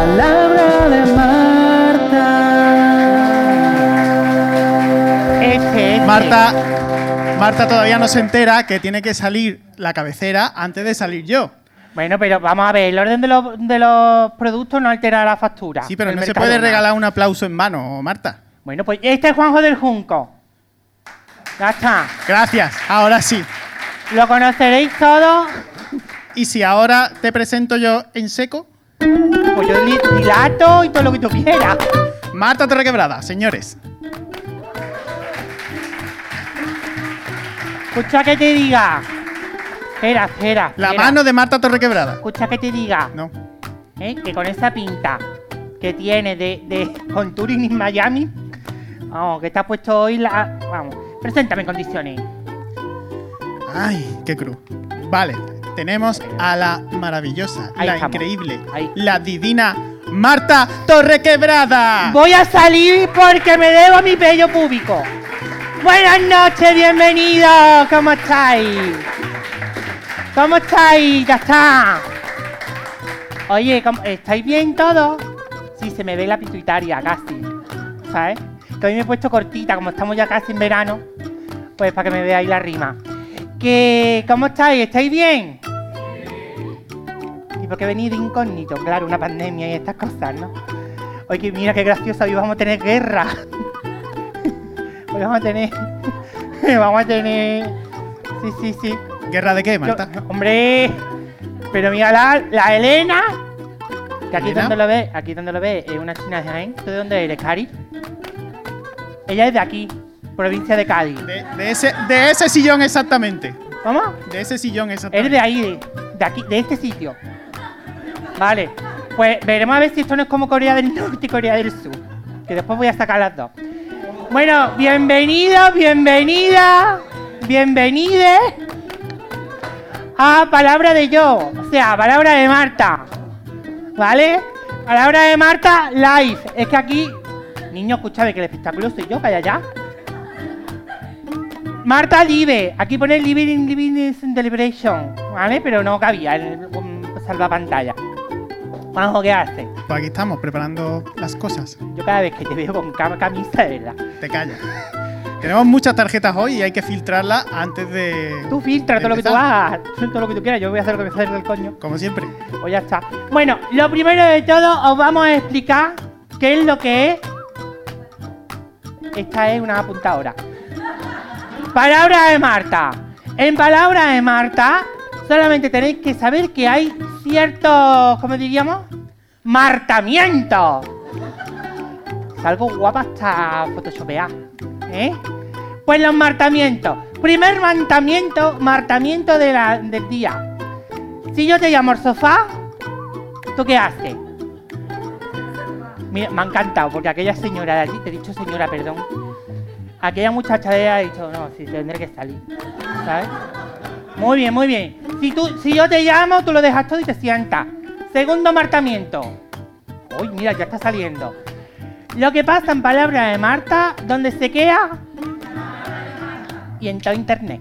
palabra de Marta. Marta, Marta todavía no se entera que tiene que salir la cabecera antes de salir yo. Bueno, pero vamos a ver, el orden de los, de los productos no altera la factura. Sí, pero no se puede regalar un aplauso en mano, Marta. Bueno, pues este es Juanjo del Junco. Ya está. Gracias, ahora sí. Lo conoceréis todos. Y si ahora te presento yo en seco, Pues yo dilato y todo lo que tú quieras. Marta Torrequebrada, señores. Escucha que te diga. Espera, espera. La mano de Marta Torrequebrada. Escucha que te diga. No. ¿eh? Que con esa pinta que tiene de, de contouring en Miami. Vamos, que te ha puesto hoy la. Vamos, preséntame en condiciones. Ay, qué cruz. Vale, tenemos a la maravillosa, Ahí la estamos. increíble, Ahí. la divina Marta Torrequebrada. Voy a salir porque me debo mi bello público. Buenas noches, bienvenidos. ¿Cómo estáis? ¿Cómo estáis? Ya está. Oye, ¿cómo- ¿estáis bien todos? Sí, se me ve la pituitaria casi. ¿Sabes? Que hoy me he puesto cortita, como estamos ya casi en verano. Pues para que me veáis la rima. Que, ¿Cómo estáis? ¿Estáis bien? ¿Y por qué venís de incógnito? Claro, una pandemia y estas cosas, ¿no? Oye, mira qué gracioso, hoy vamos a tener guerra. Hoy vamos a tener. vamos a tener. Sí, sí, sí. ¿Guerra de qué, Marta? Yo- hombre, pero mira la, la Elena. Que aquí ¿Elena? donde lo ves, aquí donde lo ves, es una china de Jaén. ¿Tú de dónde eres, Cari? Ella es de aquí, provincia de Cádiz. De, de ese, de ese sillón exactamente. ¿Cómo? De ese sillón Eres exactamente. de ahí, de, de aquí, de este sitio. Vale. Pues veremos a ver si esto no es como Corea del Norte y Corea del Sur. Que después voy a sacar las dos. Bueno, bienvenidos, bienvenidas, bienvenides a Palabra de Yo. O sea, Palabra de Marta. ¿Vale? Palabra de Marta live. Es que aquí. Niño, escúchame, que el espectáculo soy yo, calla ya. Marta Live, aquí pone Living Living Celebration, ¿vale? Pero no cabía el um, salvapantalla. Juanjo, ¿qué haces? Pues aquí estamos, preparando las cosas. Yo cada vez que te veo con cam- camisa, de verdad. Te callas. Tenemos muchas tarjetas hoy y hay que filtrarlas antes de. Tú filtra todo lo que tú hagas, todo lo que tú quieras, yo voy a hacer lo que me salga del coño. Como siempre. Pues ya está. Bueno, lo primero de todo os vamos a explicar qué es lo que es. Esta es una apuntadora. Palabra de Marta. En palabra de Marta, solamente tenéis que saber que hay ciertos, ¿cómo diríamos? Martamientos. Salgo guapa hasta photoshopear. ¿Eh? Pues los martamientos. Primer martamiento, martamiento del día. Si yo te llamo al sofá, ¿tú qué haces? Me ha encantado, porque aquella señora de allí, te he dicho señora, perdón. Aquella muchacha de ha dicho, no, sí, tendré que salir. ¿Sabes? Muy bien, muy bien. Si, tú, si yo te llamo, tú lo dejas todo y te sientas. Segundo martamiento. Uy, mira, ya está saliendo. Lo que pasa en palabras de Marta, donde se queda y en todo internet.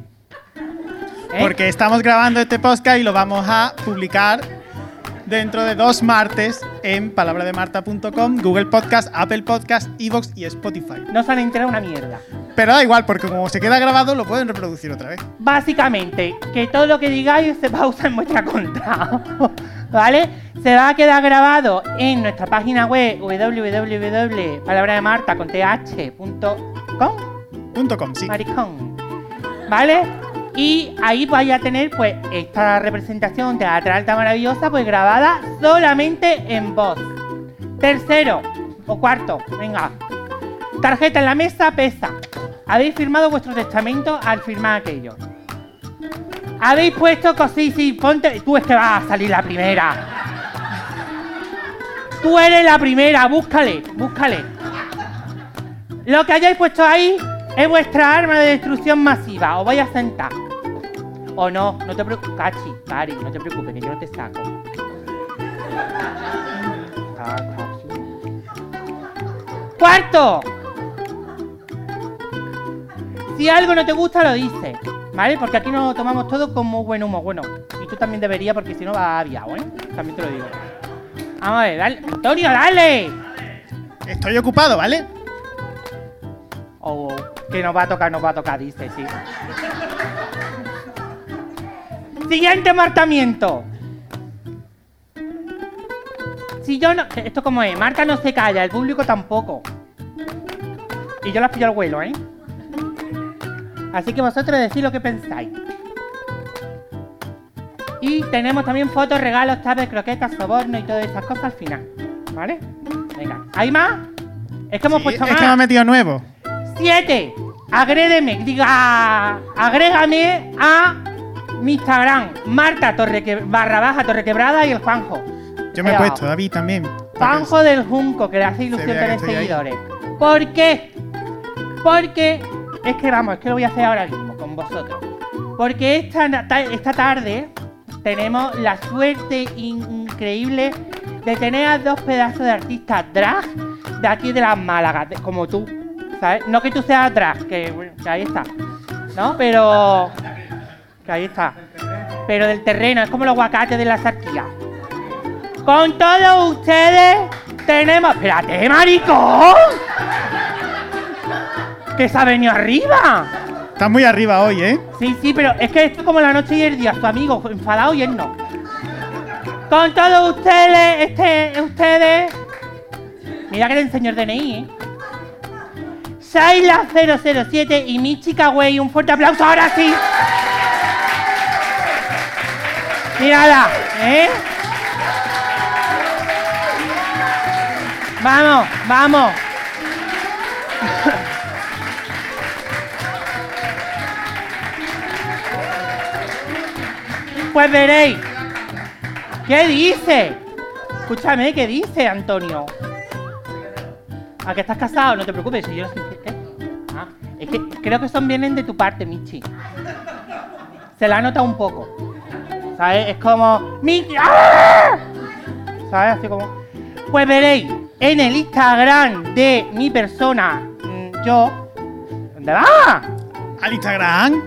¿Eh? Porque estamos grabando este podcast y lo vamos a publicar dentro de dos martes en palabrademarta.com, Google Podcast, Apple Podcast, Evox y Spotify. no se han enterado una mierda. Pero da igual, porque como se queda grabado, lo pueden reproducir otra vez. Básicamente, que todo lo que digáis se va a usar en vuestra contra. ¿Vale? Se va a quedar grabado en nuestra página web www.palabrademarta.com Punto com, sí. maricón. ¿Vale? Y ahí vais a tener pues esta representación teatral tan maravillosa pues grabada solamente en voz. Tercero o cuarto, venga. Tarjeta en la mesa pesa. Habéis firmado vuestro testamento al firmar aquello. Habéis puesto cosí, sí, ponte. Tú es que vas a salir la primera. Tú eres la primera, búscale, búscale. Lo que hayáis puesto ahí es vuestra arma de destrucción masiva. Os vais a sentar. O no, no te preocupes. Cachi, Cari, no te preocupes, que yo no te saco. Cuarto. Si algo no te gusta, lo dices. ¿Vale? Porque aquí nos lo tomamos todo con muy buen humo. Bueno, y tú también deberías, porque si no vas aviado, ¿eh? También te lo digo. Vamos a ver, dale. Antonio, dale. Estoy ocupado, ¿vale? Oh, que nos va a tocar, nos va a tocar, dice, sí. Siguiente marcamiento. Si yo no. ¿Esto cómo es? Marta no se calla, el público tampoco. Y yo las pillo al vuelo, ¿eh? Así que vosotros decid lo que pensáis. Y tenemos también fotos, regalos, tabes, croquetas, soborno y todas esas cosas al final. ¿Vale? Venga. ¿Hay más? Es que hemos Sí, puesto es más. que me ha metido nuevo. 7. Agrédeme, diga, agrégame a mi Instagram, Marta Torreque, barra baja Torrequebrada y el Juanjo. Yo me he puesto. David también. Juanjo del Junco, que le hace ilusión tener estoy ahí. seguidores. ¿Por qué? Porque, es que vamos, es que lo voy a hacer ahora mismo con vosotros. Porque esta, esta tarde tenemos la suerte in- increíble de tener a dos pedazos de artistas drag de aquí de las Málagas, como tú. ¿Sabes? No que tú seas drag, que, ahí está. ¿No? Pero. Que ahí está. Pero del terreno, es como los aguacates de la sarquía. Con todos ustedes tenemos. ¡Espérate, maricón! ¡Que se ha venido arriba! Estás muy arriba hoy, ¿eh? Sí, sí, pero es que esto es como la noche y el día. Su amigo enfadado y él no. Con todos ustedes, este, ustedes. Mira que le enseño el DNI, ¿eh? Saila 007 y mi chica güey, un fuerte aplauso ahora sí. Mírala, ¿eh? Vamos, vamos. Pues veréis. ¿Qué dice? Escúchame, ¿qué dice, Antonio? ¿A que estás casado? No te preocupes, si yo no. Ah, es que creo que son vienen de tu parte, Michi. Se la nota un poco. ¿Sabes? Es como. ¡Michi! ¡Ah! ¿Sabes? Así como. Pues veréis en el Instagram de mi persona, mm, yo. ¿Dónde va? Al Instagram.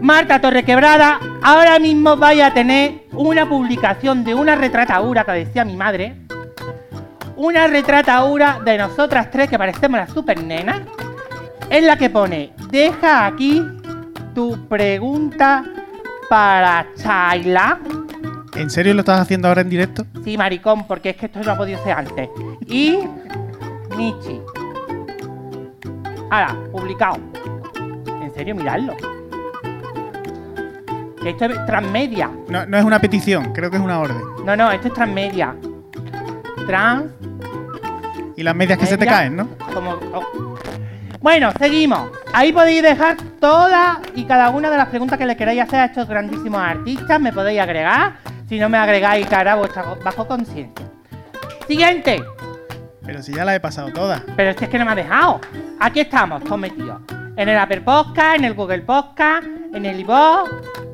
Marta Torrequebrada, ahora mismo vaya a tener una publicación de una retrataura que decía mi madre. Una retrataura de nosotras tres que parecemos las super nenas. En la que pone, deja aquí tu pregunta para Chayla. ¿En serio lo estás haciendo ahora en directo? Sí, maricón, porque es que esto no ha podido ser antes. Y Michi. Ahora, publicado. En serio, miradlo. Que esto es transmedia. No, no es una petición, creo que es una orden. No, no, esto es transmedia. Trans, Y las medias que se te caen, ¿no? como. oh. Bueno, seguimos. Ahí podéis dejar todas y cada una de las preguntas que le queráis hacer a estos grandísimos artistas. Me podéis agregar. Si no me agregáis, cara vuestra bajo conciencia. Siguiente. Pero si ya las he pasado todas. Pero es que, es que no me ha dejado. Aquí estamos, todos metidos. En el Apple Podcast, en el Google Podcast, en el iVoox.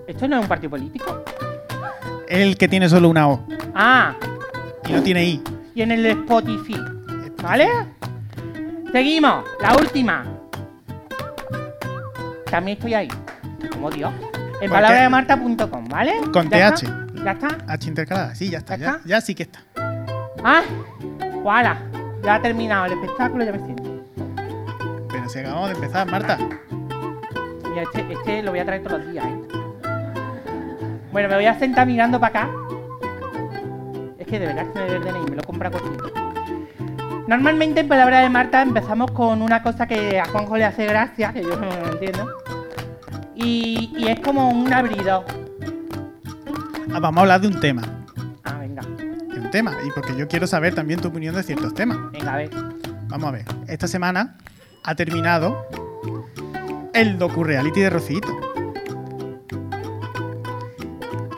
¿Esto no es un partido político? El que tiene solo una O Ah, y no tiene I. y en el Spotify. ¿Vale? Seguimos. La última. También estoy ahí. Como Dios. En ¿Por palabrademarta.com, ¿vale? Con ¿Ya TH. está? ¿Ya está? H intercalada. Sí, ya está. ¿Ya Ya, está? ya sí que está. Ah, voilà. Ya ha terminado el espectáculo, ya me siento. Pero si acabamos de empezar, Marta. Mira, este, este lo voy a traer todos los días, ¿eh? Bueno, me voy a sentar mirando para acá. Es que de verdad que me ve el DNI, me lo compra cortito. Normalmente en Palabra de Marta empezamos con una cosa que a Juanjo le hace gracia, que yo no lo entiendo. Y, y es como un abridor. Ah, vamos a hablar de un tema. Ah, venga, De un tema. Y porque yo quiero saber también tu opinión de ciertos temas. venga, a ver. Vamos a ver. Esta semana ha terminado el docu-reality de Rocito.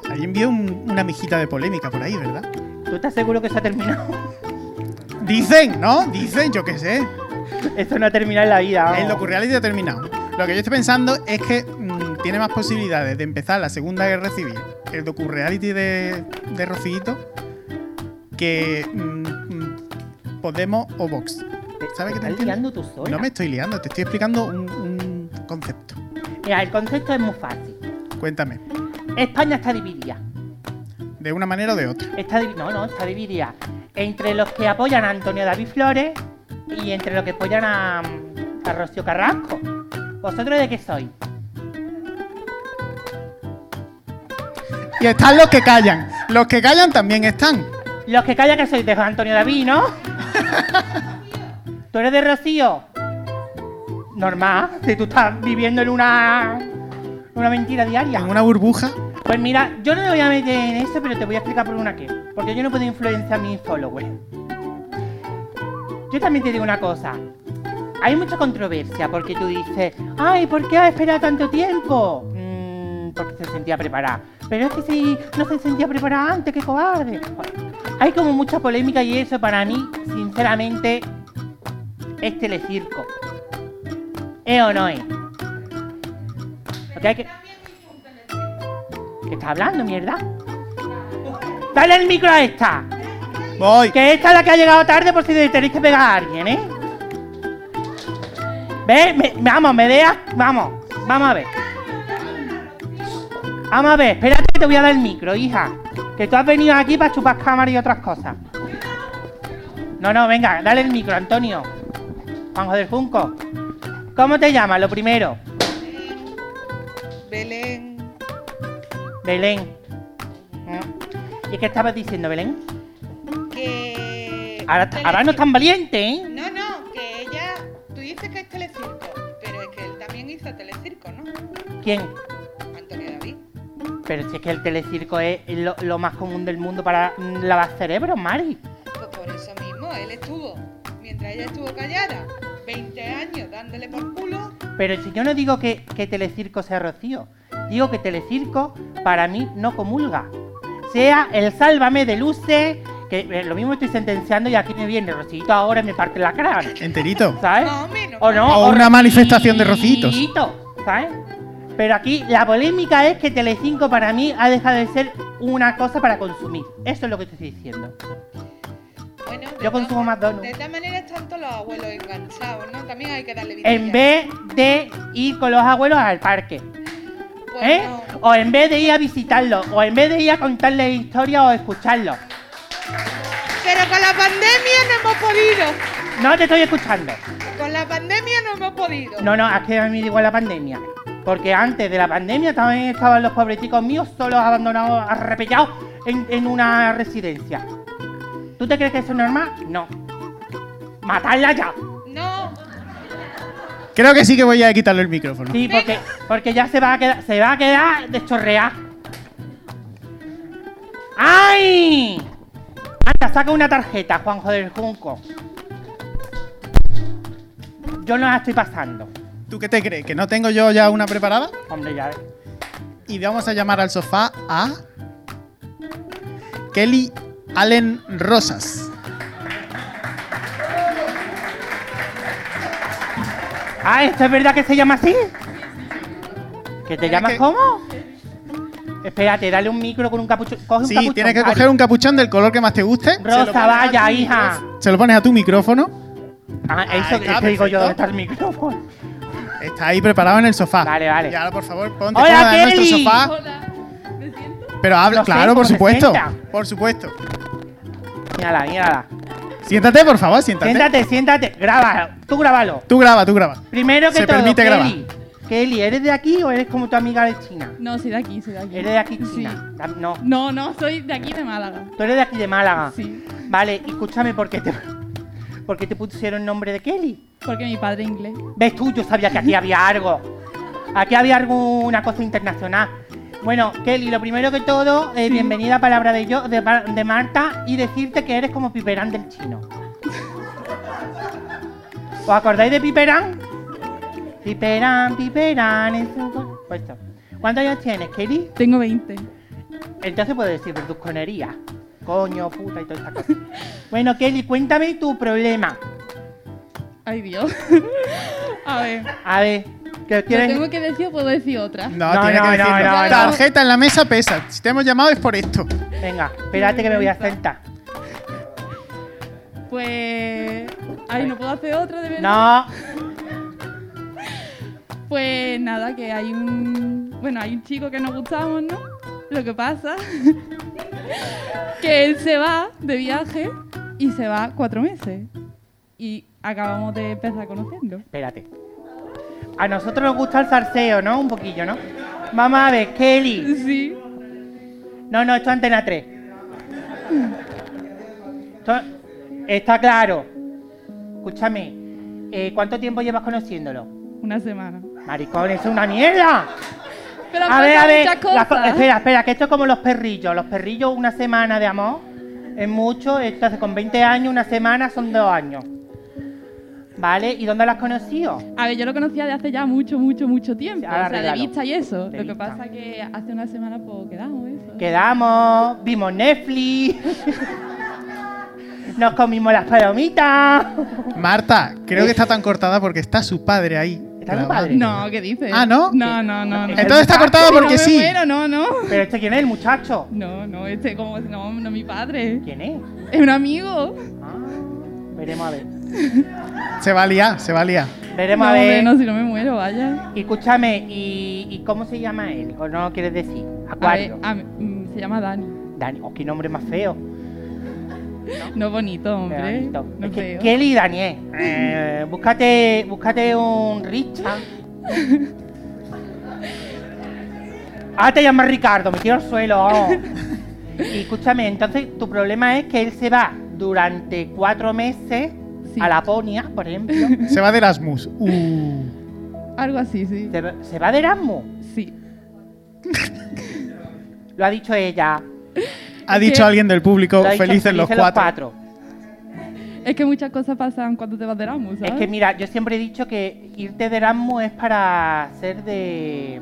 Ahí envió un- una mijita de polémica por ahí, ¿verdad? ¿Tú estás seguro que se ha terminado? Dicen, ¿no? Dicen, yo qué sé. Esto no termina en la vida. vamos. El docu-reality ha terminado. Lo que yo estoy pensando es que mm, tiene más posibilidades de empezar la Segunda Guerra Civil, el docu-reality de, de Rocito, que mm, Podemos o Vox. ¿Sabes qué te Estás liando tú sola. No me estoy liando, te estoy explicando un, un concepto. Mira, el concepto es muy fácil. Cuéntame, España está dividida. de una manera o de otra. Está no, no, está dividida entre los que apoyan a Antonio David Flores y entre los que apoyan a, a Rocío Carrasco. ¿Vosotros de qué sois? Y están los que callan. Los que callan también están. Los que callan que sois de Antonio David, ¿no? ¿Tú eres de Rocío? Normal, si tú estás viviendo en una, una mentira diaria. En una burbuja. Pues mira, yo no me voy a meter en eso, pero te voy a explicar por una qué. Porque yo no puedo influenciar a mis followers. Yo también te digo una cosa. Hay mucha controversia porque tú dices, ay, ¿por qué ha esperado tanto tiempo? Mm, porque se sentía preparada. Pero es que si no se sentía preparada antes, qué cobarde. Hay como mucha polémica y eso para mí, sinceramente, es telecirco. ¿Es o no es? Porque hay que... ¿Qué está hablando, mierda? Dale el micro a esta. Voy. Que esta es la que ha llegado tarde por si tenéis que pegar a alguien, ¿eh? ¿Ves? Me- vamos, me deas. Vamos, vamos a ver. Vamos a ver, espérate que te voy a dar el micro, hija. Que tú has venido aquí para chupar cámara y otras cosas. No, no, venga, dale el micro, Antonio. Juanjo del Junco. ¿Cómo te llamas? Lo primero. Belén, Belén. ¿Y qué estabas diciendo, Belén? que... Ahora, ahora no es tan valiente, ¿eh? No, no, que ella... Tú dices que es telecirco, pero es que él también hizo telecirco, ¿no? ¿Quién? Antonio David. Pero si es que el telecirco es lo, lo más común del mundo para lavar cerebros, Mari. Pues por eso mismo, él estuvo, mientras ella estuvo callada, 20 años dándole por culo. Pero si yo no digo que, que telecirco sea Rocío, digo que telecirco para mí no comulga. Sea el sálvame de luces, que eh, lo mismo estoy sentenciando y aquí me viene Rocito ahora y me parte la cara. Enterito. ¿Sabes? Más o menos. O no. O una manifestación de. Rocito, ¿sabes? Pero aquí la polémica es que Telecinco para mí ha dejado de ser una cosa para consumir. Eso es lo que te estoy diciendo. Bueno, Yo consumo todas- McDonald's. De todas maneras están todos los abuelos enganchados, ¿no? También hay que darle vida. En vez de ir con los abuelos al parque. ¿Eh? O en vez de ir a visitarlos, o en vez de ir a contarles historias o escucharlos. Pero con la pandemia no hemos podido. No te estoy escuchando. Con la pandemia no hemos podido. No, no, es que a mí igual la pandemia. Porque antes de la pandemia también estaban los pobreticos míos solos, abandonados, arrepellados en, en una residencia. ¿Tú te crees que eso es normal? No. ¡Matarla ya! Creo que sí que voy a quitarle el micrófono. Sí, porque, porque ya se va a quedar, se va a quedar deschorreada. ¡Ay! Anda, saca una tarjeta, Juanjo del Junco. Yo no la estoy pasando. ¿Tú qué te crees? ¿Que no tengo yo ya una preparada? Hombre, ya. Y vamos a llamar al sofá a Kelly Allen Rosas. Ah, ¿esto es verdad que se llama así? ¿Que te llamas que- cómo? Espérate, dale un micro con un capuchón. Coge un Sí, capuchón. tienes que coger un capuchón del color que más te guste. Rosa, vaya, hija. micrófono- Se lo pones a tu micrófono. Ah, eso está, que te digo yo. ¿dónde está el micrófono? Está ahí preparado en el sofá. Vale, vale. Y ahora, por favor, ponte Hola, cómoda en nuestro Kelly. sofá. Pero habla, No sé, claro, por ¿cómo se supuesto. Por supuesto. Mírala, mírala. Siéntate, por favor, siéntate. Siéntate, siéntate. Graba, tú grábalo. Tú graba, tú graba. Primero que Se todo, permite grabar. Kelly. Kelly, ¿eres de aquí o eres como tu amiga de China? No, soy de aquí, soy de aquí. ¿Eres de aquí, Sí. China? Da- No. No, no, soy de aquí de Málaga. Tú eres de aquí de Málaga. Sí. Vale, escúchame, ¿por qué te, por qué te pusieron nombre de Kelly? Porque mi padre es inglés. ¿Ves tú? Yo sabía que aquí había algo. Aquí había alguna cosa internacional. Bueno, Kelly, lo primero que todo, eh, bienvenida a Palabra de yo, de, de Marta, y decirte que eres como Piperán del chino. ¿Os acordáis de Piperán? Piperán, Piperán, en su... co- Pues esto. ¿Cuántos años tienes, Kelly? Tengo 20. Entonces puedes decir verduzconería. coño, puta y todas estas cosas. Bueno, Kelly, cuéntame tu problema. Ay, Dios. A ver, A ver, ¿qué ¿lo quieres? tengo que decir o puedo decir otra? No, No, tiene no, que no, decirlo. no, no. Tarjeta en la mesa pesa. Si te hemos llamado es por esto. Venga, espérate que me voy a sentar. Pues. Ay, no puedo hacer otra de verdad. No, Pues nada, que hay un. Bueno, hay un chico que nos gustamos, ¿no? Lo que pasa. que él se va de viaje y se va cuatro meses. Y acabamos de empezar a conocerlo. espérate. A nosotros nos gusta el zarceo, ¿no? Un poquillo, ¿no? Vamos a ver, Kelly. Sí. No, no, esto es Antena 3. Esto- está claro. Escúchame, eh, ¿cuánto tiempo llevas conociéndolo? Una semana. Maricón, es una mierda. Pero A ver, a ver. espera, espera, que esto es como los perrillos. Los perrillos, una semana de amor es mucho. Entonces, con 20 años, una semana son dos años. ¿Vale? ¿Y dónde lo has conocido? A ver, yo lo conocía de hace ya mucho, mucho, mucho tiempo. Ahora o sea, de vista y eso. De lo que vista. pasa que hace una semana pues quedamos eso. Quedamos, vimos Netflix. Nos comimos las palomitas. Marta, creo que está tan cortada porque está su padre ahí. ¿Está tu padre? No, ¿qué dices? Ah, ¿no? No, no, no, no. Entonces está cortada No porque me sí. muero, no, no. ¿Pero este quién es el muchacho? No, no, este como no, no mi padre. ¿Quién es? Es un amigo. Ah, veremos a ver. Se va a liar, se va a liar. Veremos no, a ver. no, si no me muero, vaya. Y escúchame, ¿y, y cómo se llama él? ¿O no lo quieres decir? A ver, a mm, se llama Dani. Dani, oh, qué nombre más feo. No bonito, hombre. Bonito. No Es que. Kelly y Daniel. Eh, búscate, búscate un Richard. Ah, te llamas Ricardo, me tiro al suelo. Y escúchame, entonces tu problema es que él se va durante cuatro meses Sí. a Laponia, por ejemplo. Se va de Erasmus. Uh. Algo así, sí. se, va- se va de Erasmus. Sí. Lo ha dicho ella. Ha Es dicho alguien del público, Lo felices los felices cuatro. Es que muchas cosas pasan cuando te vas de Erasmus, ¿sabes? Es que mira, yo siempre he dicho que irte de Erasmus es para ser de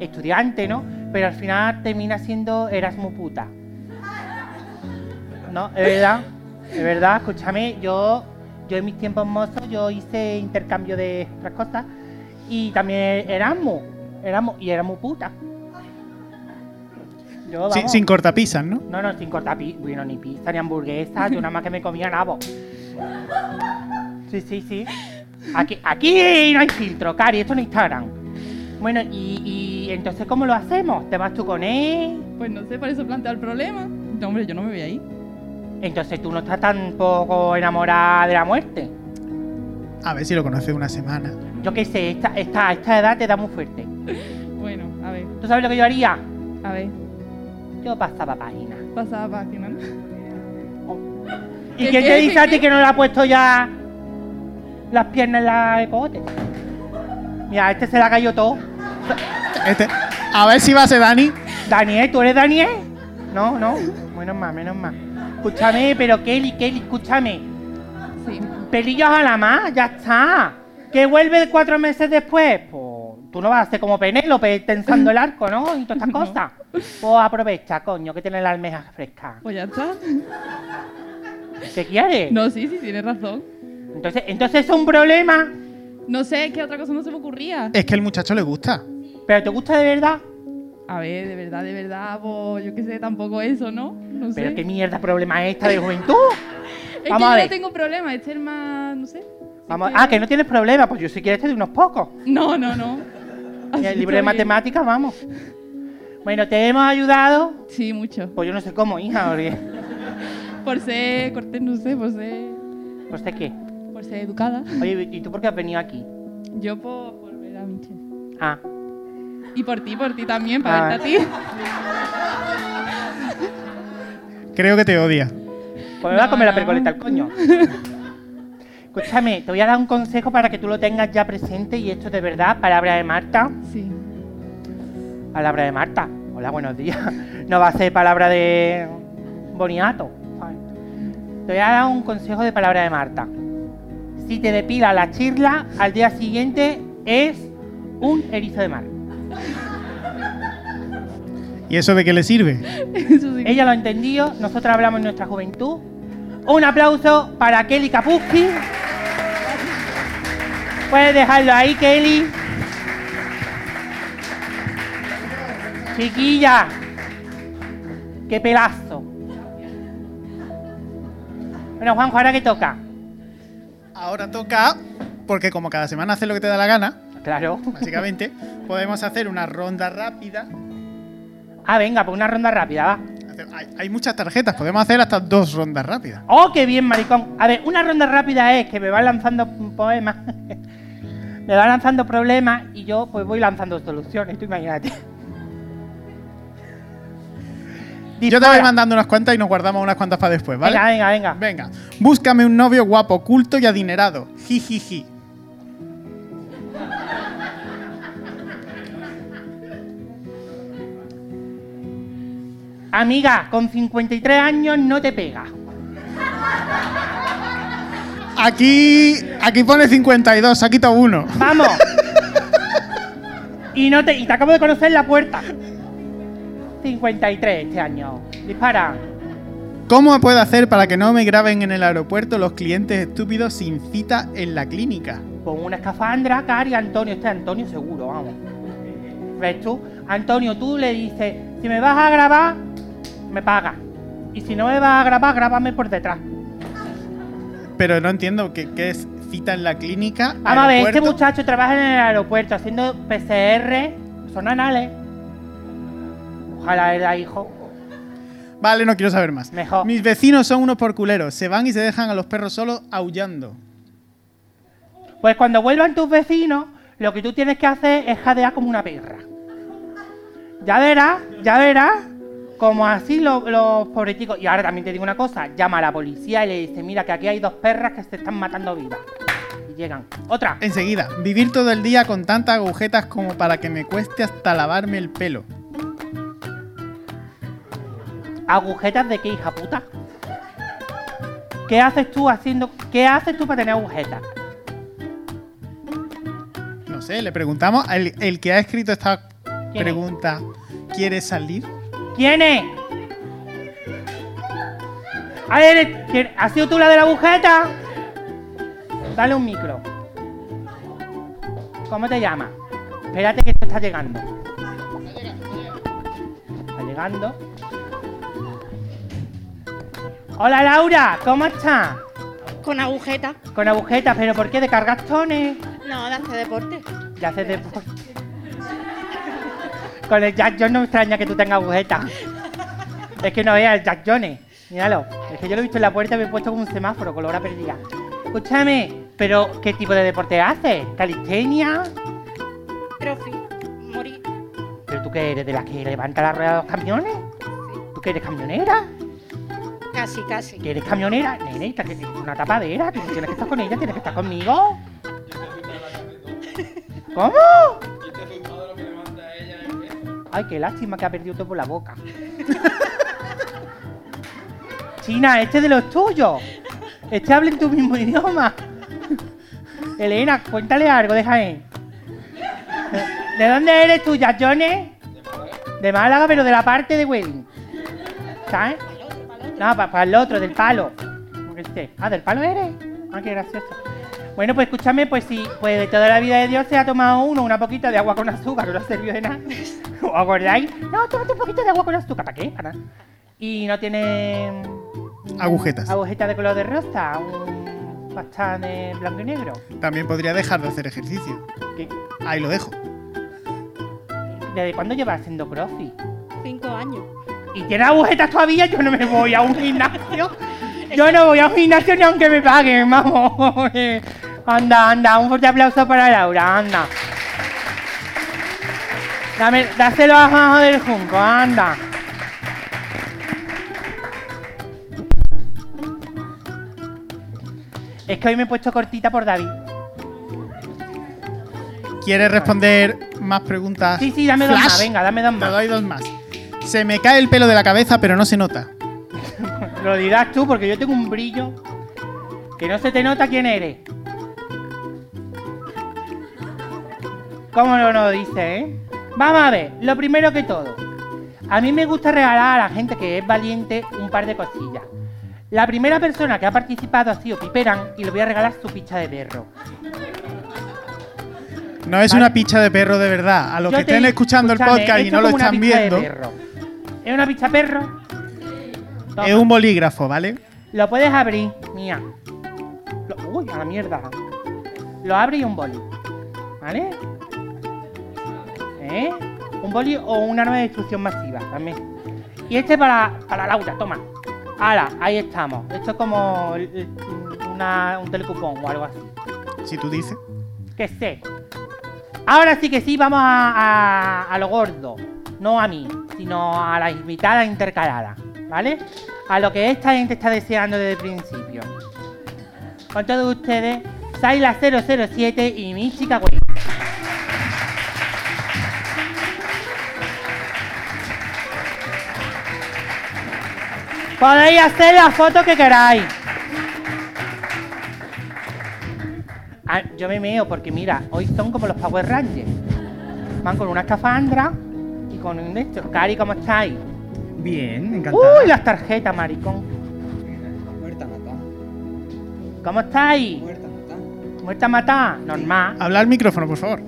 estudiante, ¿no? Pero al final termina siendo Erasmus puta. ¿No? Es verdad, es verdad, escúchame, yo, yo en mis tiempos mozos yo hice intercambio de otras cosas y también Erasmus, Erasmus y Erasmus puta. Yo, vamos, sin cortapisas, ¿no? no, no, sin cortar pi- bueno, ni pizza, ni hamburguesa, yo nada más que me comía nabo. Sí, sí, sí. Aquí, aquí no hay filtro, Cari, esto no es Instagram. Bueno, y, y entonces, ¿cómo lo hacemos? ¿Te vas tú con él? Pues no sé, por eso plantea el problema. No, hombre, yo no me voy ahí. Entonces tú no estás tampoco enamorada de la muerte. A ver si lo conoce una semana. Yo qué sé, esta, esta, esta edad te da muy fuerte. Bueno, a ver, ¿Tú sabes lo que yo haría? a ver. Yo pasaba página. Pasada página, ¿no? ¿Y ¿Qué, quién te dice a ti que no le ha puesto ya las piernas en la ecote? Mira, este se la cayó todo. Este, a ver si va a ser Dani. Daniel, ¿tú eres Daniel? No, no. Menos mal, menos mal. Escúchame, pero Kelly, Kelly, escúchame. Sí. Pelillos a la más, ya está. ¿Que vuelve cuatro meses después? Pues tú no vas a ser como Penélope tensando el arco, ¿no? Y todas estas No. cosas. Pues aprovecha, coño, que tienes la almeja fresca. Pues ya está. ¿Qué quieres? No, sí, sí, tienes razón. Entonces, entonces es un problema. No sé, qué otra cosa no se me ocurría. Es que el muchacho le gusta. ¿Pero te gusta de verdad? A ver, de verdad, de verdad, pues yo qué sé, tampoco eso, ¿no? No sé. ¿Pero qué mierda problema es esta de juventud? es Vamos a que yo no tengo problema, este es más, no sé. Vamos, ah, que no tienes problema. Pues yo si quieres te doy unos pocos. No, no, no. Y Así el libro de matemáticas, vamos. Bueno, te hemos ayudado. Sí, mucho. Pues yo no sé cómo, hija, porque... Por ser cortés, no sé, por ser, No sé qué. por ser educada. Oye, ¿y tú por qué has venido aquí? Yo por, por ver a Michelle. Ah, Y por ti, por ti también, para Ah. verte a ti. Creo que te odia. pues me va a No, comer la percoleta al coño. Escúchame, te voy a dar un consejo para que tú lo tengas ya presente y esto es de verdad, palabra de Marta. Sí. Palabra de Marta. Hola, buenos días. No va a ser palabra de boniato. Te voy a dar un consejo de palabra de Marta. Si te depila la chirla, al día siguiente es un erizo de mar. Y ¿Y eso de qué le sirve? Eso sí. Ella lo ha entendido, nosotros hablamos en nuestra juventud. Un aplauso para Kelly Kapuski. Puedes dejarlo ahí, Kelly. Chiquilla. Qué pelazo. Bueno, Juanjo, ¿ahora qué toca? Ahora toca, porque como cada semana hace lo que te da la gana, Claro. básicamente, podemos hacer una ronda rápida. Ah, venga, pues una ronda rápida, va. Hay, hay muchas tarjetas, podemos hacer hasta dos rondas rápidas. ¡Oh, qué bien, maricón! A ver, una ronda rápida es que me va lanzando poemas, me va lanzando problemas y yo pues voy lanzando soluciones, tú imagínate. Yo te voy mandando unas cuantas y nos guardamos unas cuantas para después, ¿vale? Venga, venga, venga. Venga, búscame un novio guapo, culto y adinerado. Jijiji. Amiga, con 53 años no te pega. Aquí, aquí pone 52, ha quitado uno. ¡Vamos! y no te, y te acabo de conocer en la puerta. 53 este año. Dispara. ¿Cómo puedo hacer para que no me graben en el aeropuerto los clientes estúpidos sin cita en la clínica? Pon una escafandra, Cari, Antonio. Este es Antonio seguro, vamos. ¿Ves tú? Antonio, tú le dices, si me vas a grabar, me pagas. Y si no me vas a grabar, grábame por detrás. Pero no entiendo qué, qué es cita en la clínica. Vamos a ver, este muchacho trabaja en el aeropuerto haciendo PCR, son anales. Ojalá era hijo. Vale, no quiero saber más. Mejor. Mis vecinos son unos porculeros. Se van y se dejan a los perros solos aullando. Pues cuando vuelvan tus vecinos, lo que tú tienes que hacer es jadear como una perra. Ya verás, ya verás, como así lo- los pobreticos. Y ahora también te digo una cosa, llama a la policía y le dice, mira que aquí hay dos perras que se están matando vivas. Y llegan. Otra. Enseguida, vivir todo el día con tantas agujetas como para que me cueste hasta lavarme el pelo. ¿Agujetas de qué, hija puta? ¿Qué haces tú haciendo? ¿Qué haces tú para tener agujetas? No sé, le preguntamos. El, el que ha escrito esta ¿Quién es? pregunta, ¿quiere salir? ¿Quién es? A ver, ¿quién- ¿has sido tú la de la agujeta? Dale un micro. ¿Cómo te llamas? Espérate que te está llegando. Está llegando. Hola Laura, ¿cómo estás? Con agujeta. Con agujetas, pero ¿por qué? ¿De cargastones? No, de hacer deporte. Ya haces deporte. Con el Jack Jones no me extraña que tú tengas agujetas. Es que no veas el Jack Jones. Míralo. Es que yo lo he visto en la puerta y me he puesto como un semáforo, color perdida. Escúchame, pero ¿qué tipo de deporte haces? ¿Calistenia? Crossfit. Morir. ¿Pero tú qué eres? ¿De las que levanta la rueda de los camiones? ¿Tú que eres camionera? Casi, casi. ¿Que eres camionera? Nene, que es una tapadera, que no tienes que estar con ella, tienes que estar conmigo. ¿Cómo? Ay, qué lástima que ha perdido todo por la boca. China, este es de los tuyos. Este habla en tu mismo idioma. Elena, cuéntale algo, deja ahí. ¿De dónde eres tú, Yachones? De Málaga, pero de la parte de Wedding. ¿Sabes? No, para el otro, del palo. Esté. Ah, ¿del palo eres? Ah, qué gracioso. Bueno, pues escúchame, pues si pues de toda la vida de Dios se ha tomado uno una poquita de agua con azúcar, que no ha servido de nada. ¿Os acordáis? No, tómate un poquito de agua con azúcar. ¿Para qué? Para nada. Y no tiene Agujetas. agujeta de color de rosa, un pastán de blanco y negro. También podría dejar de hacer ejercicio. ¿Qué- Ahí lo dejo. ¿Desde cuándo llevas haciendo crossfit? Cinco años. ¿Y tiene agujetas todavía? Yo no me voy a un gimnasio. Yo no voy a un gimnasio ni aunque me paguen, vamos. Anda, anda, un fuerte aplauso para Laura, anda. Dame, dáselo abajo del junco, anda. Es que hoy me he puesto cortita por David. ¿Quieres responder más preguntas? Sí, sí, dame dos Flash? más, venga, dame dos Te más. doy dos más. Se me cae el pelo de la cabeza, pero no se nota. Lo dirás tú porque yo tengo un brillo que no se te nota quién eres. ¿Cómo no lo dice, eh? Vamos a ver, lo primero que todo. A mí me gusta regalar a la gente que es valiente un par de cosillas. La primera persona que ha participado ha sido Piperan y le voy a regalar su picha de perro. No es Vale. una picha de perro de verdad. A los Yo que estén escuchando el podcast y no lo es como una están viendo, perro. ¿Es una picha perro? Toma. es un bolígrafo, ¿vale? Lo puedes abrir, mía. Lo- uy, a la mierda. Lo abre y un boli. ¿Vale? ¿Eh? Un boli o un arma de destrucción masiva también. Y este para, para Laura, toma. Hala, ahí estamos. Esto es como una- un telecupón o algo así. Si tú dices. Que sé. Ahora sí que sí, vamos a, a- a lo gordo. No a mí, sino a la invitada intercalada. ¿Vale? A lo que esta gente está deseando desde el principio. Con todos ustedes, Saila 007 y mi chica Gwen. Podéis hacer la foto que queráis. Ah, yo me meo porque mira, hoy son como los Power Rangers. Van con una escafandra y con un esto. Cari, ¿cómo estáis? Bien, encantado. Uy, las tarjetas, maricón. Muerta matada. ¿Cómo estáis? Muerta matada. Muerta matada, normal. Habla al micrófono, por favor.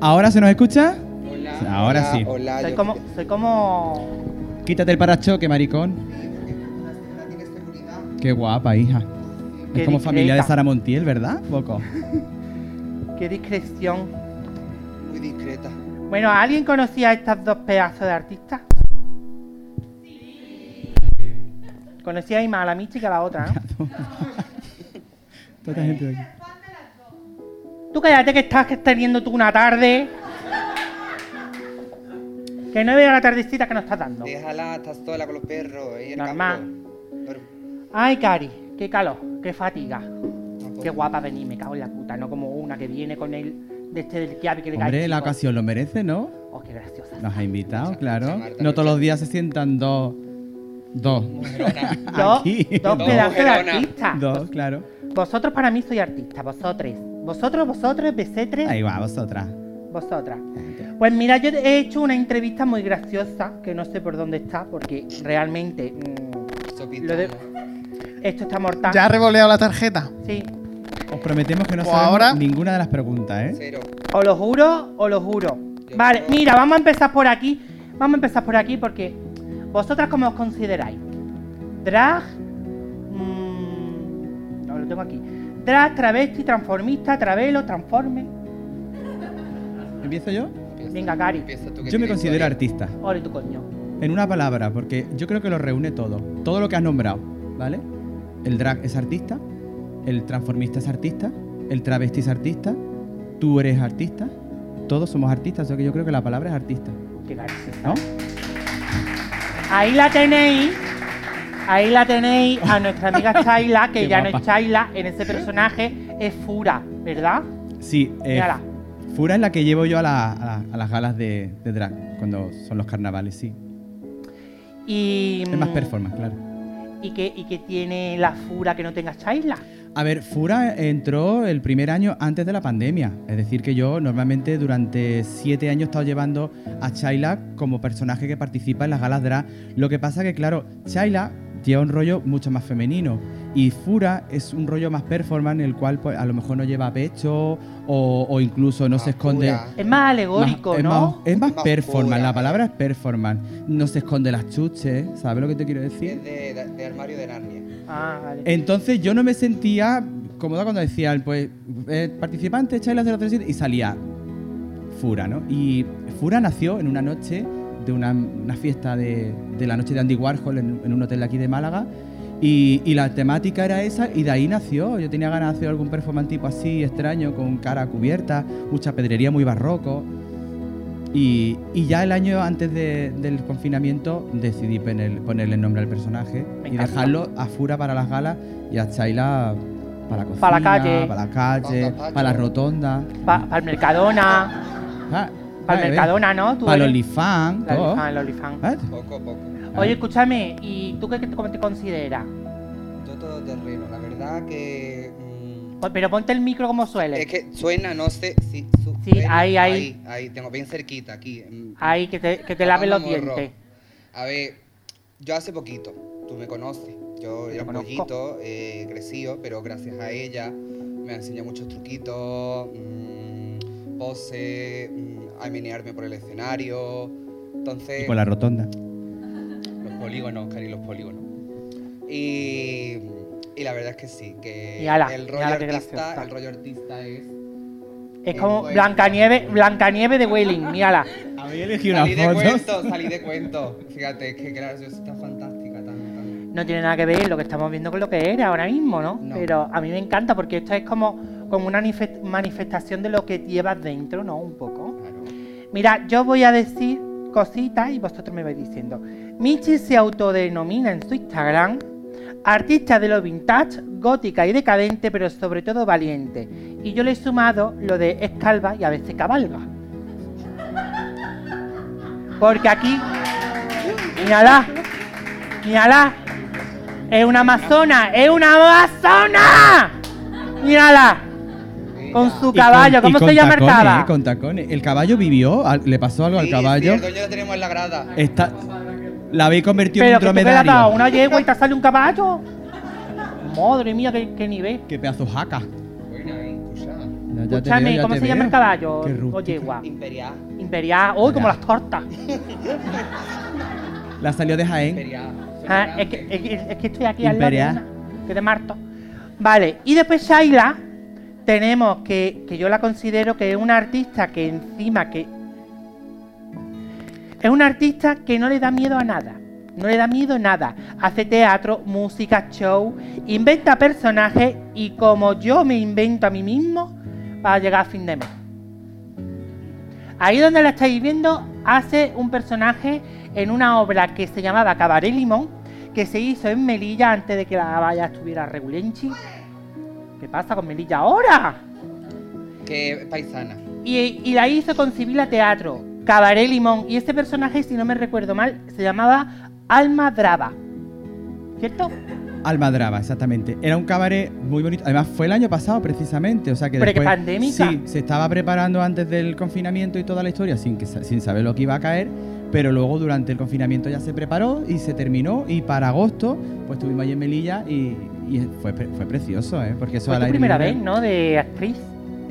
¿Ahora se nos escucha? Hola. Ahora hola, sí. Hola, Soy como, soy como. Quítate el parachoque, maricón. Qué guapa, hija. Qué es como familia de. Sara Montiel, ¿verdad? Poco. Qué discreción. Muy discreta. Bueno, ¿alguien conocía a estas dos pedazos de artistas? Conocíais más a la Michi que a la otra, ¿no? Toda esta gente de aquí. Tú cállate que estás teniendo tú una tarde. Que no vea la tardecita que nos estás dando. Déjala, estás sola con los perros. el Normal. campo. Ay, Cari, qué calor, qué fatiga. no, pues, Qué guapa venir, me cago en la puta, no como una que viene con el de este del Kiabi que le cae. Hombre, la ocasión lo merece, ¿no? Oh, qué graciosa. Nos ha invitado, claro. No todos los días se sientan dos. Dos. Dos, dos pedazos de artistas. Dos, claro. Vosotros para mí sois artistas, vosotros. Vosotros, vosotros, besetres, Ahí va, vosotras. vosotras. Pues mira, yo he hecho una entrevista muy graciosa, que no sé por dónde está, porque realmente mm, esto está mortal. ¿Ya ha revoleado la tarjeta? Sí. Os prometemos que no Pues sabemos ahora- ninguna de las preguntas, ¿eh? Cero. O lo juro, o lo juro. Yo Vale, creo- mira, vamos a empezar por aquí. Vamos a empezar por aquí porque vosotras cómo os consideráis. Drag, mm, no lo tengo aquí. Drag, travesti, transformista, travelo, transforme. ¿Empiezo yo? Venga, Cari. empieza tú que Yo me considero artista. Ole tu coño. En una palabra, porque yo creo que lo reúne todo. Todo lo que has nombrado, ¿vale? El drag es artista, el transformista es artista, el travesti es artista, tú eres artista, todos somos artistas, o sea que yo creo que la palabra es artista, Qué. ¿no? Ahí la tenéis. Ahí la tenéis a nuestra amiga Chayla, que Qué ya no es. Chayla, en ese personaje es Fura, ¿verdad? Sí, eh, Mírala. Fura es la que llevo yo a, la- a la- a las galas de, de drag, cuando son los carnavales, sí. Y, Es más mm, performance, claro. y que, y tiene la Fura que no tenga Chayla. A ver, Fura entró el primer año antes de la pandemia. Es decir, que yo normalmente durante siete años he estado llevando a Chayla como personaje que participa en las galas drag. Lo que pasa que, claro, Chayla lleva un rollo mucho más femenino. Y Fura es un rollo más performance en el cual pues, a lo mejor no lleva pecho o, o incluso no Más se esconde. pura. Es más alegórico, Más- es ¿no? Más, es más Más performance, pura. la palabra es performance. No se esconde las chuches, ¿sabes lo que te quiero decir? Es de, de- de armario de Narnia. Ah. Entonces yo no me sentía cómoda cuando decían, pues, eh, participante, Chayla 037 y salía Fura, ¿no? Y Fura nació en una noche de una, fiesta de, la noche de Andy Warhol en, un hotel de aquí de Málaga. Y, y la temática era esa y de ahí nació. Yo tenía ganas de hacer algún performance tipo así, extraño, con cara cubierta, mucha pedrería muy barroco. Y, y ya el año antes de- del confinamiento decidí poner, ponerle el nombre al personaje Me y encanta. dejarlo a Fura para las galas y a Chayla para la cocina, Para la calle. para la calle, Pa' para la rotonda, Para el Mercadona. ah, Para el eh, Mercadona, ¿no? Para el Olifan. Ah, Poco a poco. Oye, escúchame, ¿y tú qué, cómo te consideras? Yo todo terreno. La verdad que. Pero ponte el micro como suele. es que suena, no sé si. su- Sí, suena- ahí, ahí. Ahí, ahí, tengo bien cerquita, aquí. Ahí, que te, que te lave los dientes. A ver, yo hace poquito, tú me conoces. Yo era un pollito, eh, crecido, pero gracias a ella me ha enseñado muchos truquitos, mm, poses, mm, a menearme por el escenario. Entonces, Y por la rotonda. los polígonos, Cari, los polígonos. Y, y la verdad es que sí, que ala, el rollo artista, graciosa. el rollo artista es Es como. Blancanieve, Blancanieve de Welling, mírala. Había elegido una Salí de cuento, salí de cuento. Fíjate, es que graciosa, está fantástica, tan, tan. No tiene nada que ver lo que estamos viendo con lo que era ahora mismo, ¿no? No. Pero a mí me encanta porque esto es como, como una nife- manifestación de lo que llevas dentro, ¿no? Un poco. Claro. Mira, yo voy a decir cositas y vosotros me vais diciendo. Michi se autodenomina en su Instagram artista de lo vintage, gótica y decadente, pero sobre todo valiente. Y yo le he sumado lo de es calva y a veces cabalga. Porque aquí, mírala, mírala, es una amazona, es una amazona. Mírala, con su Y con- caballo, y ¿cómo con se llama el caballo? eh, con tacones. ¿El caballo vivió? ¿Al- ¿Le pasó algo al caballo? sí, el dueño lo tenemos en la grada. Está, ¿La habéis convertido en Pero un dromedario? dado una yegua y te sale un caballo. Madre mía, qué, qué nivel. Qué pedazo jaca. Buena, eh, escucha. Ya- ya te Escúchame, veo, ya ¿cómo te se llama el veo. caballo? Qué O rústica. yegua. Imperial. Imperial. Uy, como las tortas. La salió de Jaén. Imperial. Ah, es, que, es, que- es que estoy aquí al lado de Imperial. una, que de Marto. Vale, y después Shaila, tenemos que, que yo la considero que es una artista que encima que... Es una artista que no le da miedo a nada. No le da miedo a nada. Hace teatro, música, show, inventa personajes y como yo me invento a mí mismo para llegar a fin de mes. Ahí donde la estáis viendo, hace un personaje en una obra que se llamaba Cabaret Limón, que se hizo en Melilla antes de que la valla estuviera regulenchi. ¿Qué pasa con Melilla ahora? Que paisana. Y, y la hizo con Sibila Teatro, Cabaret Limón. Y este personaje, si no me recuerdo mal, se llamaba Alma Drava. ¿Cierto? Almadraba, exactamente. Era un cabaret muy bonito. Además, fue el año pasado precisamente. O sea que después, pandémica. Sí, se estaba preparando antes del confinamiento y toda la historia sin, que, sin saber lo que iba a caer. Pero luego durante el confinamiento ya se preparó y se terminó. Y para agosto, pues estuvimos ahí en Melilla y, y fue, fue precioso, ¿eh? Porque eso Fue al tu primera vez, ¿no? De actriz.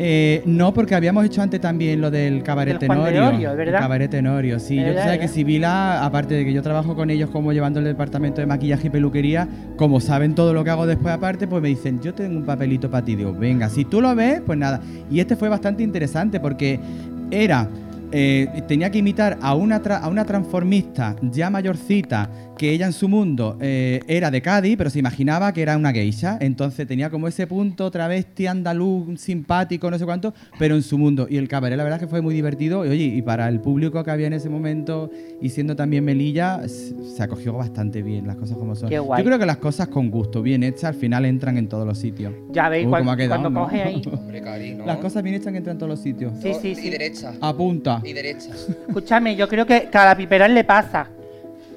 Eh, no, porque habíamos hecho antes también lo del cabaret Del Tenorio. Orio, ¿verdad? El cabaret Tenorio, sí. Yo ¿Verdad, tú sabes verdad? que Sibila, aparte de que yo trabajo con ellos como llevando el departamento de maquillaje y peluquería, como saben todo lo que hago después aparte, pues me dicen, yo tengo un papelito para ti. Digo, venga, si tú lo ves, pues nada. Y este fue bastante interesante porque era... eh, tenía que imitar a una, tra- a una transformista ya mayorcita que ella en su mundo eh, era de Cádiz, pero se imaginaba que era una geisha. Entonces tenía como ese punto travesti andaluz, simpático, no sé cuánto, pero en su mundo. Y el cabaret, la verdad es que fue muy divertido. Y oye, y para el público que había en ese momento y siendo también Melilla, se acogió bastante bien, las cosas como son. Qué guay. Yo creo que las cosas con gusto, bien hechas, al final entran en todos los sitios. Ya veis, Uh, cuan- cómo ha quedado, cuando ¿no? coge ahí. Hombre, Cari, ¿no? Las cosas bien hechas entran en todos los sitios. Sí, sí, Y sí. derecha. Apunta. Y derecha. Escúchame, yo creo que, que a la Piperán le pasa.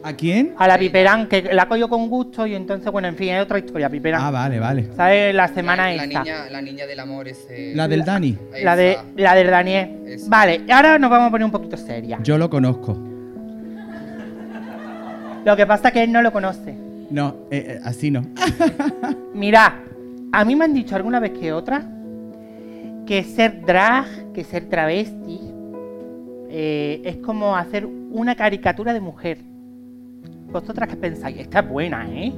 ¿A quién? A la Piperán, que la cogió con gusto y entonces, bueno, en fin, es otra historia, Piperán. Ah, vale, vale. ¿Sabes? La semana la, la esta. niña, la niña del amor ese. La del Dani. La, de, la del Daniel. Esa. Vale, ahora nos vamos a poner un poquito seria. Yo lo conozco. Lo que pasa es que él no lo conoce. No, eh, eh, así no. Mira, a mí me han dicho alguna vez que otra que ser drag, que ser travesti, eh, es como hacer una caricatura de mujer. ¿Vosotras qué pensáis? Esta es buena, ¿eh?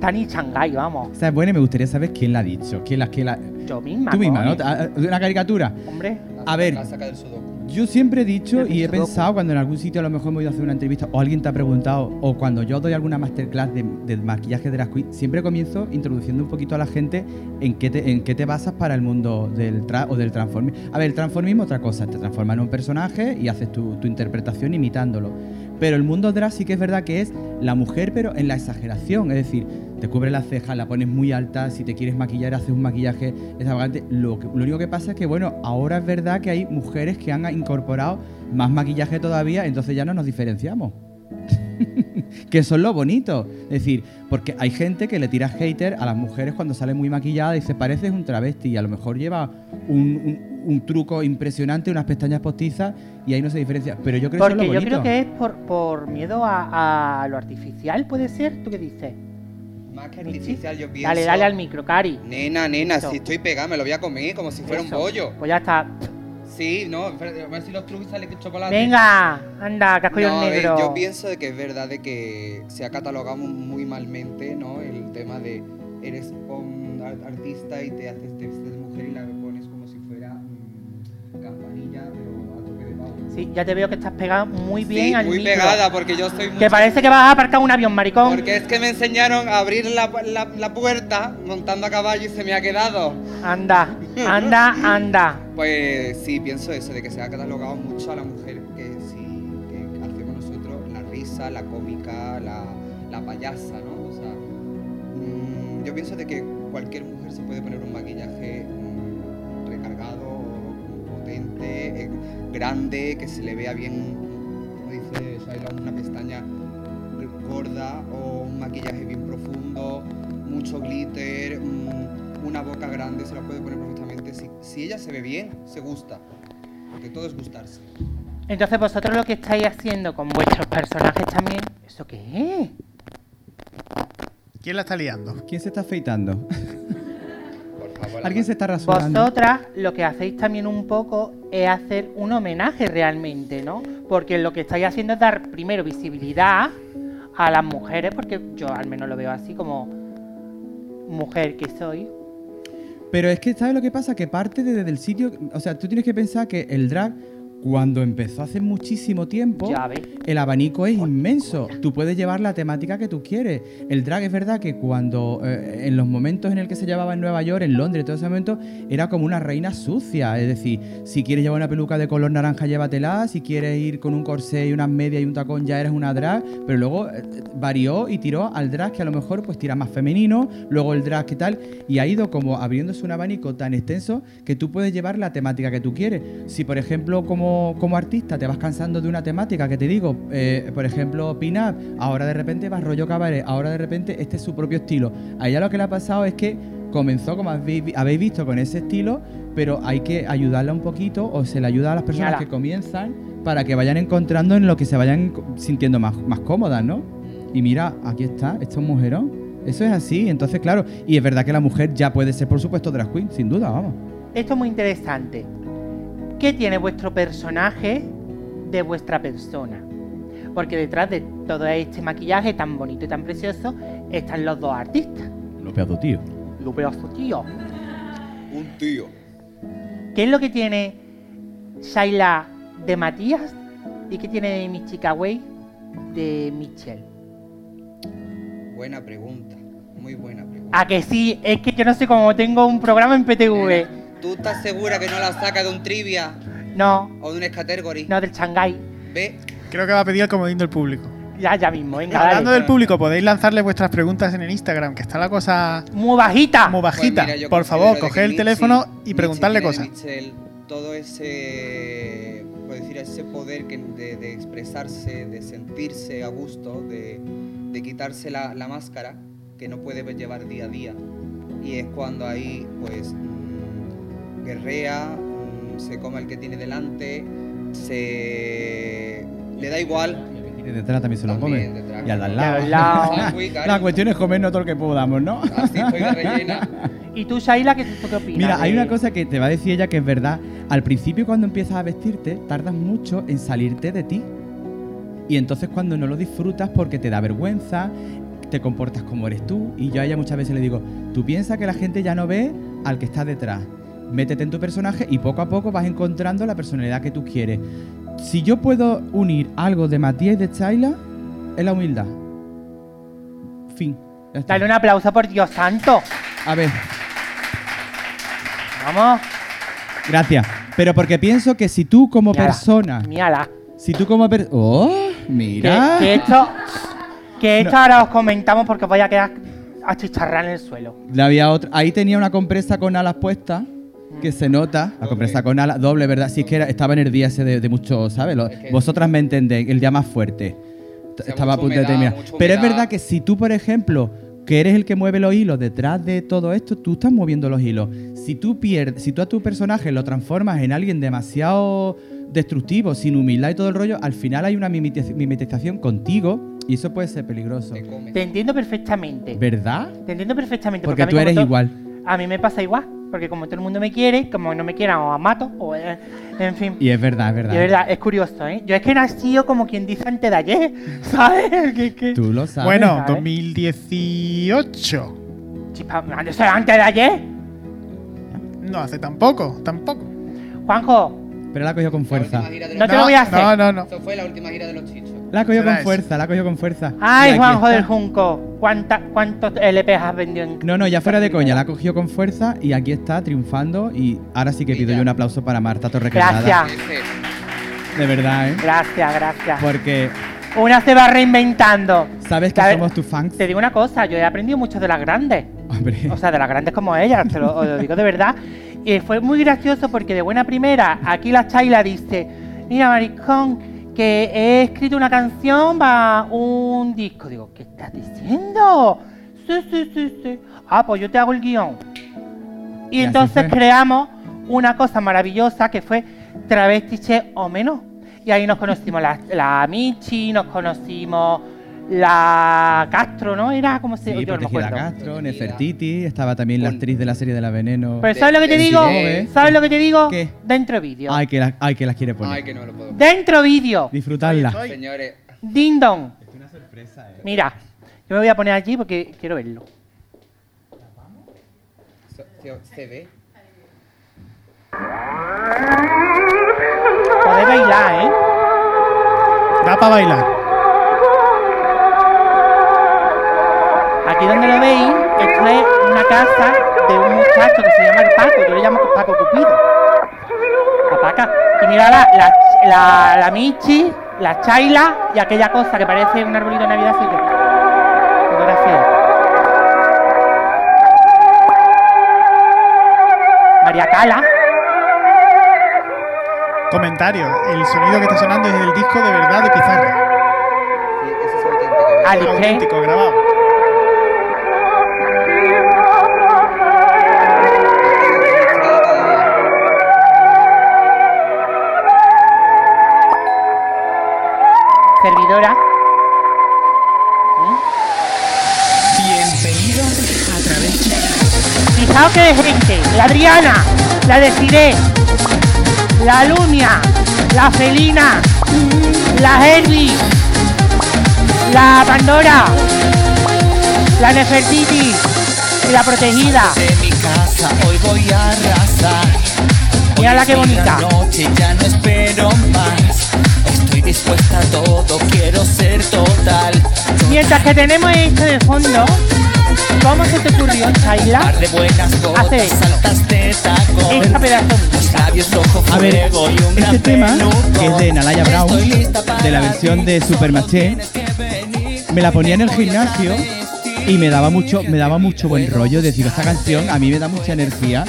Tani Shanghai, vamos. Esa es buena y me gustaría saber quién la ha dicho. ¿Quién la, quién la... Yo misma. Tú misma, ¿no? Ah, ah, Una caricatura. Hombre, A ver. La saca del sudoku. Yo siempre he dicho y he pensado cuando en algún sitio a lo mejor me he ido a hacer una entrevista o alguien te ha preguntado o cuando yo doy alguna masterclass de, de maquillaje de las queen, siempre comienzo introduciendo un poquito a la gente en qué te, en qué te basas para el mundo del tra o del transformismo. A ver, el transformismo es otra cosa, te transformas en un personaje y haces tu, tu interpretación imitándolo. Pero el mundo drag sí que es verdad que es la mujer, pero en la exageración. Es decir, te cubre las cejas, la pones muy alta, si te quieres maquillar, haces un maquillaje extravagante. Lo, que- lo único que pasa es que, bueno, ahora es verdad que hay mujeres que han incorporado más maquillaje todavía, entonces ya no nos diferenciamos. que eso es lo bonito. Es decir, porque hay gente que le tira hater a las mujeres cuando sale muy maquillada y dice, pareces un travesti y a lo mejor lleva un, un- un truco impresionante, unas pestañas postizas y ahí no se diferencia. Pero yo creo que eso Porque es lo yo creo que es por, por miedo a, a lo artificial, ¿puede ser? ¿Tú qué dices? Más que artificial, yo pienso. Dale, dale al micro, Cari. Nena, nena, Eso. si estoy pegada, me lo voy a comer como si fuera Eso. un pollo. Pues ya está. Sí, no, a ver si los trucos sale chocolate. Venga, anda, cogido No, ver, negro. yo pienso de que es verdad de que se ha catalogado muy malmente, ¿no? El tema de eres un ar- artista y te haces te mujer y la pones como si fuera mm, campanilla, pero Sí, ya te veo que estás pegada muy bien sí, al muy micro. pegada porque yo estoy muy Que parece que vas a aparcar un avión, maricón. Porque es que me enseñaron a abrir la, la- la puerta montando a caballo y se me ha quedado. Anda, anda, anda. Pues sí, pienso eso, de que se ha catalogado mucho a la mujer que sí, que hacemos nosotros, la risa, la cómica, la, la payasa, ¿no? O sea, mm, yo pienso de que cualquier mujer se puede poner un maquillaje eh, grande, que se le vea bien, como dice Shaila, una pestaña gorda o un maquillaje bien profundo, mucho glitter, mm, una boca grande, se la puede poner perfectamente. Si, si ella se ve bien, se gusta. Porque todo es gustarse. Entonces vosotros lo que estáis haciendo con vuestros personajes también, ¿eso qué es? ¿Quién la está liando? ¿Quién se está afeitando? ¿Alguien se está rasurando? Vosotras lo que hacéis también un poco es hacer un homenaje realmente, ¿no? Porque lo que estáis haciendo es dar primero visibilidad a las mujeres, porque yo al menos lo veo así como mujer que soy. Pero es que, ¿sabes lo que pasa? Que parte de- desde el sitio. O sea, tú tienes que pensar que el drag, cuando empezó hace muchísimo tiempo, el abanico es inmenso. Tú puedes llevar la temática que tú quieres. El drag es verdad que cuando, eh, en los momentos en el que se llevaba en Nueva York, en Londres, todo ese momento, era como una reina sucia. Es decir, si quieres llevar una peluca de color naranja, llévatela. Si quieres ir con un corsé y unas medias y un tacón, ya eres una drag. Pero luego eh, varió y tiró al drag que a lo mejor pues tira más femenino. Luego el drag que tal. Y ha ido como abriéndose un abanico tan extenso que tú puedes llevar la temática que tú quieres. Si, por ejemplo, como, como artista te vas cansando de una temática que te digo, eh, por ejemplo, pin-up, ahora de repente vas rollo cabaret, ahora de repente este es su propio estilo. A ella lo que le ha pasado es que comenzó, como habéis, vi- habéis visto, con ese estilo, pero hay que ayudarla un poquito o se le ayuda a las personas que comienzan para que vayan encontrando en lo que se vayan sintiendo más, más cómodas, ¿no? Y mira, aquí está, esto es mujerón. Eso es así, entonces claro, y es verdad que la mujer ya puede ser, por supuesto, drag queen, sin duda, vamos. Esto es muy interesante. ¿Qué tiene vuestro personaje de vuestra persona? Porque detrás de todo este maquillaje tan bonito y tan precioso están los dos artistas. Lo pedo, tío. Lo pedazo, tío. Un tío. ¿Qué es lo que tiene Shaila de Matías y qué tiene de Michika Way de Michelle? Buena pregunta. Muy buena pregunta. A que sí, es que yo no sé cómo tengo un programa en PTV. ¿Tú estás segura que no la saca de un trivia No, o de un category? no del Shanghai. Ve, Creo que va a pedir el comodín del público. Ya, ya mismo, venga, Hablando dale. del público, podéis lanzarle vuestras preguntas en el Instagram, que está la cosa Muy bajita. muy Pues bajita. mira, yo Por favor, que el teléfono y Michi preguntarle cosas. Michelle todo ese, puedo decir, ese poder que- de, de expresarse, de sentirse a gusto, de, de quitarse la, la máscara que no puede llevar día a día. Y es cuando ahí, pues, guerrea, mm, se come al que tiene delante, se le da igual. Y de detrás también se lo También come. detrás. Y al de al Y lado. al lado. Ah, La cuestión es comernos todo lo que podamos, ¿no? Así estoy de rellena. ¿Y tú, Shaila, qué, tú qué opinas? Mira, hay una cosa que te va a decir ella que es verdad. Al principio cuando empiezas a vestirte, tardas mucho en salirte de ti. Y entonces cuando no lo disfrutas porque te da vergüenza, te comportas como eres tú. Y yo a ella muchas veces le digo, tú piensas que la gente ya no ve al que está detrás. Métete en tu personaje y poco a poco vas encontrando la personalidad que tú quieres. Si yo puedo unir algo de Matías y de Chayla, es la humildad. Fin. Dale un aplauso por Dios santo. A ver. Vamos. Gracias. Pero porque pienso que si tú como Mírala, persona, Mírala. si tú como persona... ¡Oh! Mira. que esto, que esto No. ahora os comentamos porque os voy a quedar a chicharrar en el suelo. Había otra. Ahí tenía una compresa con alas puestas que se nota. La compresa con alas doble, ¿verdad? Sí, es que era- estaba en el día ese de, de mucho, ¿sabes? Lo- Es que- Vosotras me entendéis, el día más fuerte. sea, estaba a punto de terminar. Pero es verdad que si tú, por ejemplo, que eres el que mueve los hilos detrás de todo esto, tú estás moviendo los hilos. Si tú pierdes, si tú a tu personaje lo transformas en alguien demasiado destructivo, sin humildad y todo el rollo, al final hay una mimetiz- mimetización contigo y eso puede ser peligroso. Te entiendo perfectamente. ¿Verdad? Te entiendo perfectamente. Porque tú eres igual. A mí me pasa igual. Porque como todo el mundo me quiere, como no me quieran o a mato, o eh, en fin. Y es verdad, es verdad. Y es verdad, es curioso, ¿eh? Yo es que he nacido como quien dice antes de ayer, ¿sabes? Que, que... Tú lo sabes. Bueno, ¿sabes? 2018. Chipa, ¿eso es antes de ayer? No hace tampoco, tampoco. Juanjo, Pero la ha cogido con fuerza. No te lo voy a hacer. No, no, no. Eso fue la última gira de los chichos. La ha cogido Será con fuerza, la ha cogido con fuerza. Ay, Juanjo está. del Junco, ¿cuánta, ¿cuántos LPs has vendido en No, no, ya fuera de coña, la ha cogido con fuerza y aquí está triunfando y ahora sí que pido yo un aplauso para Marta Torrequebrada. Gracias. De verdad, ¿eh? Gracias, gracias. Porque Una se va reinventando. sabes que A ver, somos tus fans. Te digo una cosa, yo he aprendido mucho de las grandes. Hombre, O sea, de las grandes como ella, te lo, lo digo de verdad. Y fue muy gracioso porque de buena primera, aquí la Chayla dice, mira maricón, que he escrito una canción para un disco. Digo, ¿qué estás diciendo? Sí, sí, sí, sí. Ah, pues yo te hago el guion. Y, entonces creamos una cosa maravillosa que fue Travestiche o menos. Y ahí nos conocimos la, la Michi, nos conocimos la Castro, ¿no? Era como se sí, yo no me acuerdo. Castro, Nefertiti, estaba también la actriz de la serie de la Veneno. Pero ¿sabes lo que te digo? ¿Sabes lo que te digo? ¿Qué? Dentro vídeo. Ay, que, la- ay, que las quiere poner. Ay, que no me lo puedo. Dentro vídeo. Disfrutarla. Señores, Ding dong. Es una sorpresa, eh. Mira, yo me voy a poner allí porque quiero verlo. se, se ve. Podéis bailar, ¿eh? Da para bailar. Aquí donde lo veis, esto es una casa de un muchacho que se llama el Paco. Yo le llamo Paco Cupido. La Paca. Y mira la, la, la, la Michi, la Chaila y aquella cosa que parece un arbolito de Navidad. Fotografía. María Cala. Comentario. El sonido que está sonando es del disco de verdad de Pizarra. Sí, ese es auténtico. Auténtico, grabado. Servidora. Bienvenido a través Fijaos que de gente. La Adriana, la Desiree, la Lumia, la Felina, la Herbie, la Pandora, la Nefertiti y la Protegida. de mi casa. Hoy voy a arrasar. Mírala qué bonita. La noche ya no espero más. Dispuesta a todo, quiero ser total. Mientras que tenemos esto de fondo, ¿cómo se te ocurrió, Chayla? Par de buenas gotas, Hace- saltas de tacón. Esta pedazo de Los música. labios rojo A ver, y un gran este tema, es de Nalaya Brown, de la versión de Supermaché, me la ponía en el gimnasio y me daba mucho, me daba mucho buen rollo. Decir, esta canción a mí me da mucha energía.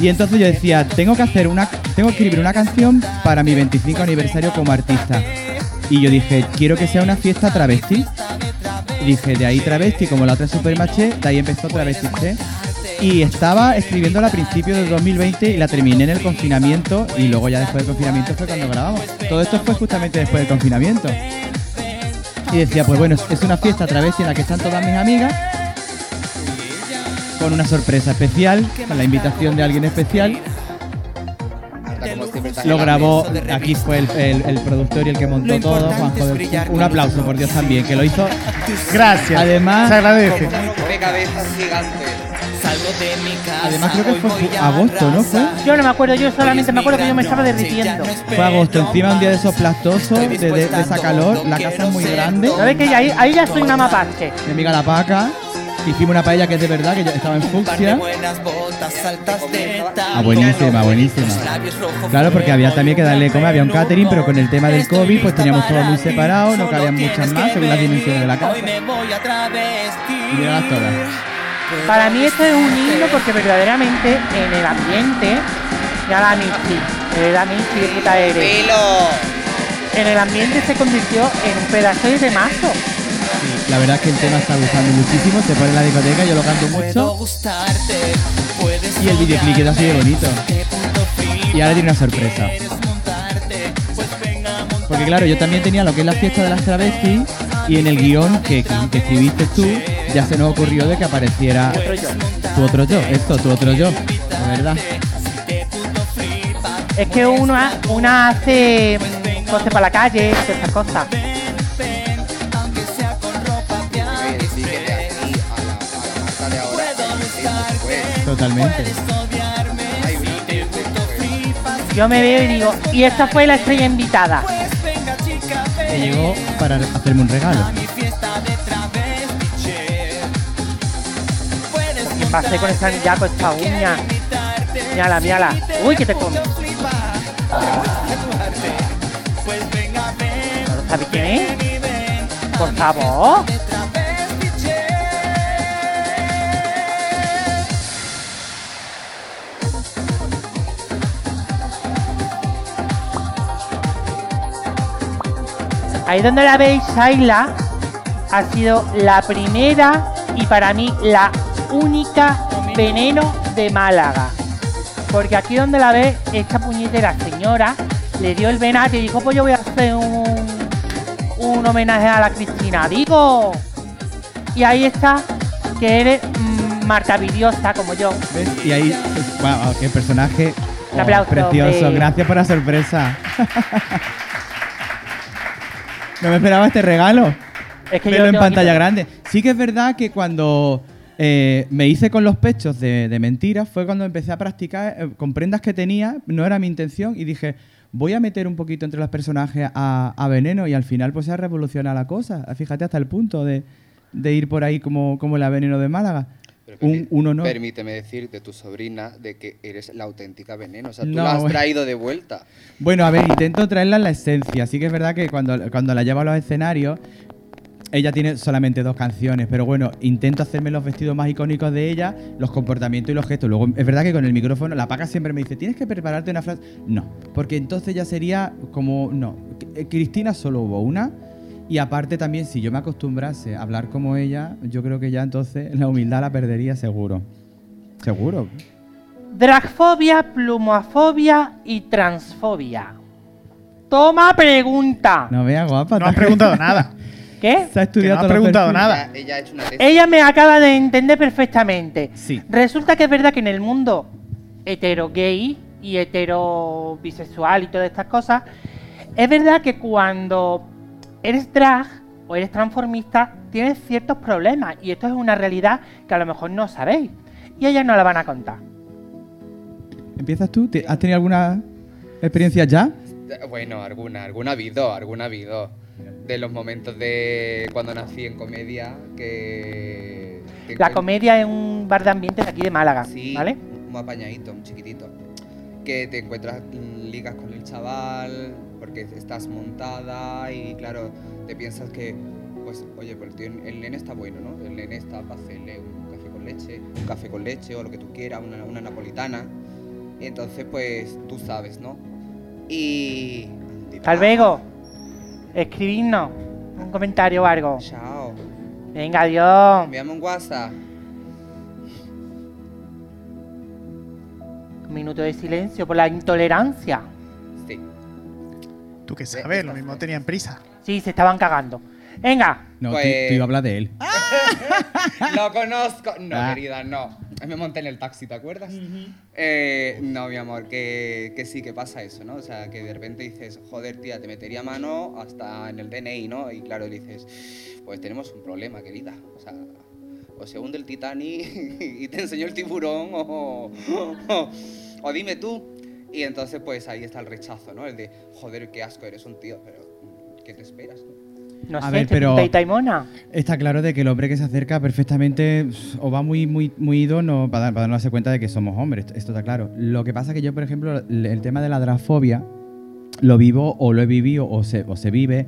Y entonces yo decía, tengo que hacer una, tengo que escribir una canción para mi 25 aniversario como artista. Y yo dije, quiero que sea una fiesta travesti. Y dije, de ahí travesti, como la otra Supermaché, de ahí empezó Travesti. Y estaba escribiéndola a principios del 2020 y la terminé en el confinamiento. Y luego ya después del confinamiento fue cuando grabamos. Todo esto fue justamente después del confinamiento. Y decía, pues bueno, es una fiesta travesti en la que están todas mis amigas. Con una sorpresa especial, con la invitación de alguien especial. Lo grabó, aquí fue el, el- el productor y el que montó todo, Juanjo del Un aplauso, por Dios, también, que lo hizo. Gracias. Además- se agradece. De cabezas gigantes. Salgo de mi casa. Además, creo que fue agosto, ¿no fue? Yo no me acuerdo, yo solamente me acuerdo que yo me estaba derritiendo. Fue agosto, encima un día de esos plastosos, de, de- de esa calor, la casa es muy grande. ¿Sabes que ahí, ahí ya soy una mapache? Mi amiga la paca, hicimos una paella que es de verdad, que ya estaba en fucsia. buenas botas, saltas de Ah, buenísima, buenísima. Claro, porque había también que darle comer, había un catering, pero con el tema del COVID, pues teníamos todo muy separado, no cabían muchas más según las dimensiones de la casa. Hoy me voy a travestir. Y míralas todas. Para mí esto es un himno porque verdaderamente en el ambiente, ya la Michi, la Michi, puta eres. En el ambiente se convirtió en un pedazo de temazo. La verdad es que el tema está gustando muchísimo. Se pone en la discoteca, yo lo canto mucho. Y el videoclip queda así de bonito. Y ahora tiene una sorpresa. pues. Porque claro, yo también tenía lo que es la fiesta de las travestis y en el guion que, que escribiste tú ya se nos ocurrió de que apareciera tu otro yo, esto, tu otro yo, la verdad. Es que uno, ha- una hace cosas para la calle, estas cosas. Totalmente. Yo me veo y digo, y esta fue la estrella invitada. Que llegó para hacerme un regalo. ¿Qué pasé con esta ya con esta uña? Mírala, mírala. Uy, que te come. ¿No sabes quién es? Por favor. Ahí donde la veis, Shaila ha sido la primera y para mí la única veneno de Málaga. Porque aquí donde la ves, esta puñetera señora le dio el venate y dijo, pues yo voy a hacer un, un homenaje a la Cristina. Digo. Y ahí está, que eres mm, Marta Vidiosa como yo. ¿Ves? Y ahí, wow, qué personaje Un oh, aplauso, precioso. Gracias por la sorpresa. no me esperaba este regalo. Es que yo Verlo en pantalla grande. Sí que es verdad que cuando eh, me hice con los pechos de, de mentiras fue cuando empecé a practicar eh, con prendas que tenía, no era mi intención, y dije, voy a meter un poquito entre los personajes a, a veneno y al final pues se ha revolucionado la cosa. Fíjate hasta el punto de, de ir por ahí como, como la veneno de Málaga. Pero Un, permí- un honor. Permíteme decir de tu sobrina de que eres la auténtica veneno. O sea, tú No, la has traído de vuelta. Bueno, a ver, intento traerla en la esencia. Sí que es verdad que cuando, cuando la llevo a los escenarios, ella tiene solamente dos canciones, pero bueno, intento hacerme los vestidos más icónicos de ella, los comportamientos y los gestos. Luego, es verdad que con el micrófono, la paca siempre me dice, tienes que prepararte una frase. No, porque entonces ya sería como, no, Cristina solo hubo una. Y aparte también, si yo me acostumbrase a hablar como ella, yo creo que ya entonces la humildad la perdería seguro. Seguro. Dragfobia, plumofobia y transfobia. Toma pregunta. No vea guapa. No has preguntado nada. ¿Qué? Se ha Que no estudiado has preguntado nada. Ella, ella ha hecho una tesis. Ella me acaba de entender perfectamente. Sí. Resulta que es verdad que en el mundo hetero gay y hetero bisexual y todas estas cosas, es verdad que cuando eres drag o eres transformista, tienes ciertos problemas. Y esto es una realidad que a lo mejor no sabéis. Y ellas no la van a contar. ¿Empiezas tú? ¿Te- ¿Has tenido alguna experiencia ya? Bueno, alguna, alguna ha habido, alguna ha habido. De los momentos de cuando nací en comedia, que... que La encuent- comedia es un bar de ambiente de aquí de Málaga, Sí, ¿vale? un apañadito, un chiquitito. Que te encuentras mm, ligas con el chaval, porque estás montada y claro, te piensas que, pues, oye, pues el, tío- el nene está bueno, ¿no? El nene está para hacerle un café con leche, un café con leche o lo que tú quieras, una, una napolitana. Y entonces, pues, tú sabes, ¿no? Y... Calvego, escribidnos un comentario o algo. Chao. Venga, adiós. Envíame un WhatsApp. Un minuto de silencio por la intolerancia. Tú qué sabes, lo mismo tenían prisa. Sí, se estaban cagando. Venga, No, tú- Pues- tú, ibas a hablar de él. Lo conozco. No, Ah. querida, no. Me monté en el taxi, ¿te acuerdas? Eh, no, mi amor, que, que sí, que pasa eso, ¿no? O sea, que de repente dices, joder, tía, te metería mano hasta en el DNI, ¿no? Y claro, dices, pues tenemos un problema, querida. O sea, o se hunde el Titanic y te enseño el tiburón, o, o, o dime tú. Y entonces, pues ahí está el rechazo, ¿no? El de, joder, qué asco, eres un tío, pero ¿qué te esperas? no? no A sé, ver, pero- taimona. Está claro de que el hombre que se acerca perfectamente o va muy muy muy ido no, para, dar- para darnos cuenta de que somos hombres, esto, está claro. Lo que pasa que yo, por ejemplo, el, el tema de la drafobia lo vivo o lo he vivido o se, o se vive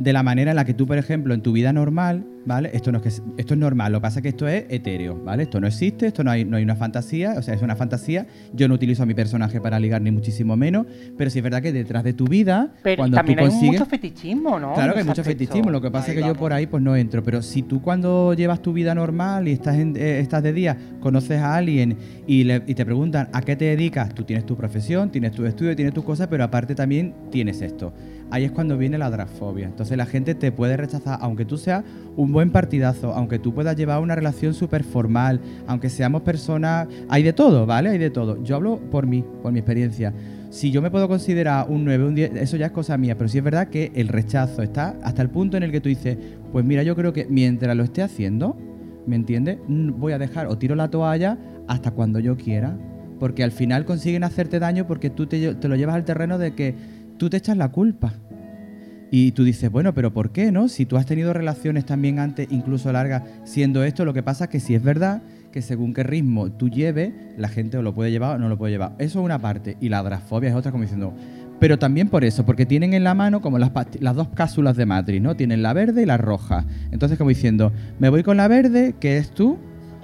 de la manera en la que tú, por ejemplo, en tu vida normal ¿vale? Esto no es que esto es normal, lo que pasa es que esto es etéreo, ¿vale? Esto no existe, esto no hay, no hay una fantasía, o sea, es una fantasía. Yo no utilizo a mi personaje para ligar ni muchísimo menos, pero sí es verdad que detrás de tu vida, Pero cuando también tú hay consigues... mucho fetichismo, ¿no? Claro que hay mucho fetichismo, lo que pasa Ahí es que yo por ahí pues no entro, pero si tú cuando llevas tu vida normal y estás, en- eh, estás de día, conoces a alguien y, le- y te preguntan a qué te dedicas, tú tienes tu profesión, tienes tu estudio, tienes tus cosas, pero aparte también tienes esto. Ahí es cuando viene la dragfobia. Entonces la gente te puede rechazar, aunque tú seas un buen partidazo, aunque tú puedas llevar una relación súper formal, aunque seamos personas... Hay de todo, ¿vale? Hay de todo. Yo hablo por mí, por mi experiencia. Si yo me puedo considerar un 9, un 10, eso ya es cosa mía, pero sí es verdad que el rechazo está hasta el punto en el que tú dices, pues mira, yo creo que mientras lo esté haciendo, ¿me entiendes? Voy a dejar o tiro la toalla hasta cuando yo quiera, porque al final consiguen hacerte daño porque tú te lo llevas al terreno de que tú te echas la culpa. Y tú dices, bueno, pero ¿por qué no? Si tú has tenido relaciones también antes, incluso largas, siendo esto, lo que pasa es que si es verdad que según qué ritmo tú lleves, la gente o lo puede llevar o no lo puede llevar. Eso es una parte. Y la drafobia es otra, como diciendo. Pero también por eso, porque tienen en la mano como las, las dos cápsulas de Matrix, ¿no? Tienen la verde y la roja. Entonces, como diciendo, me voy con la verde, que es tú,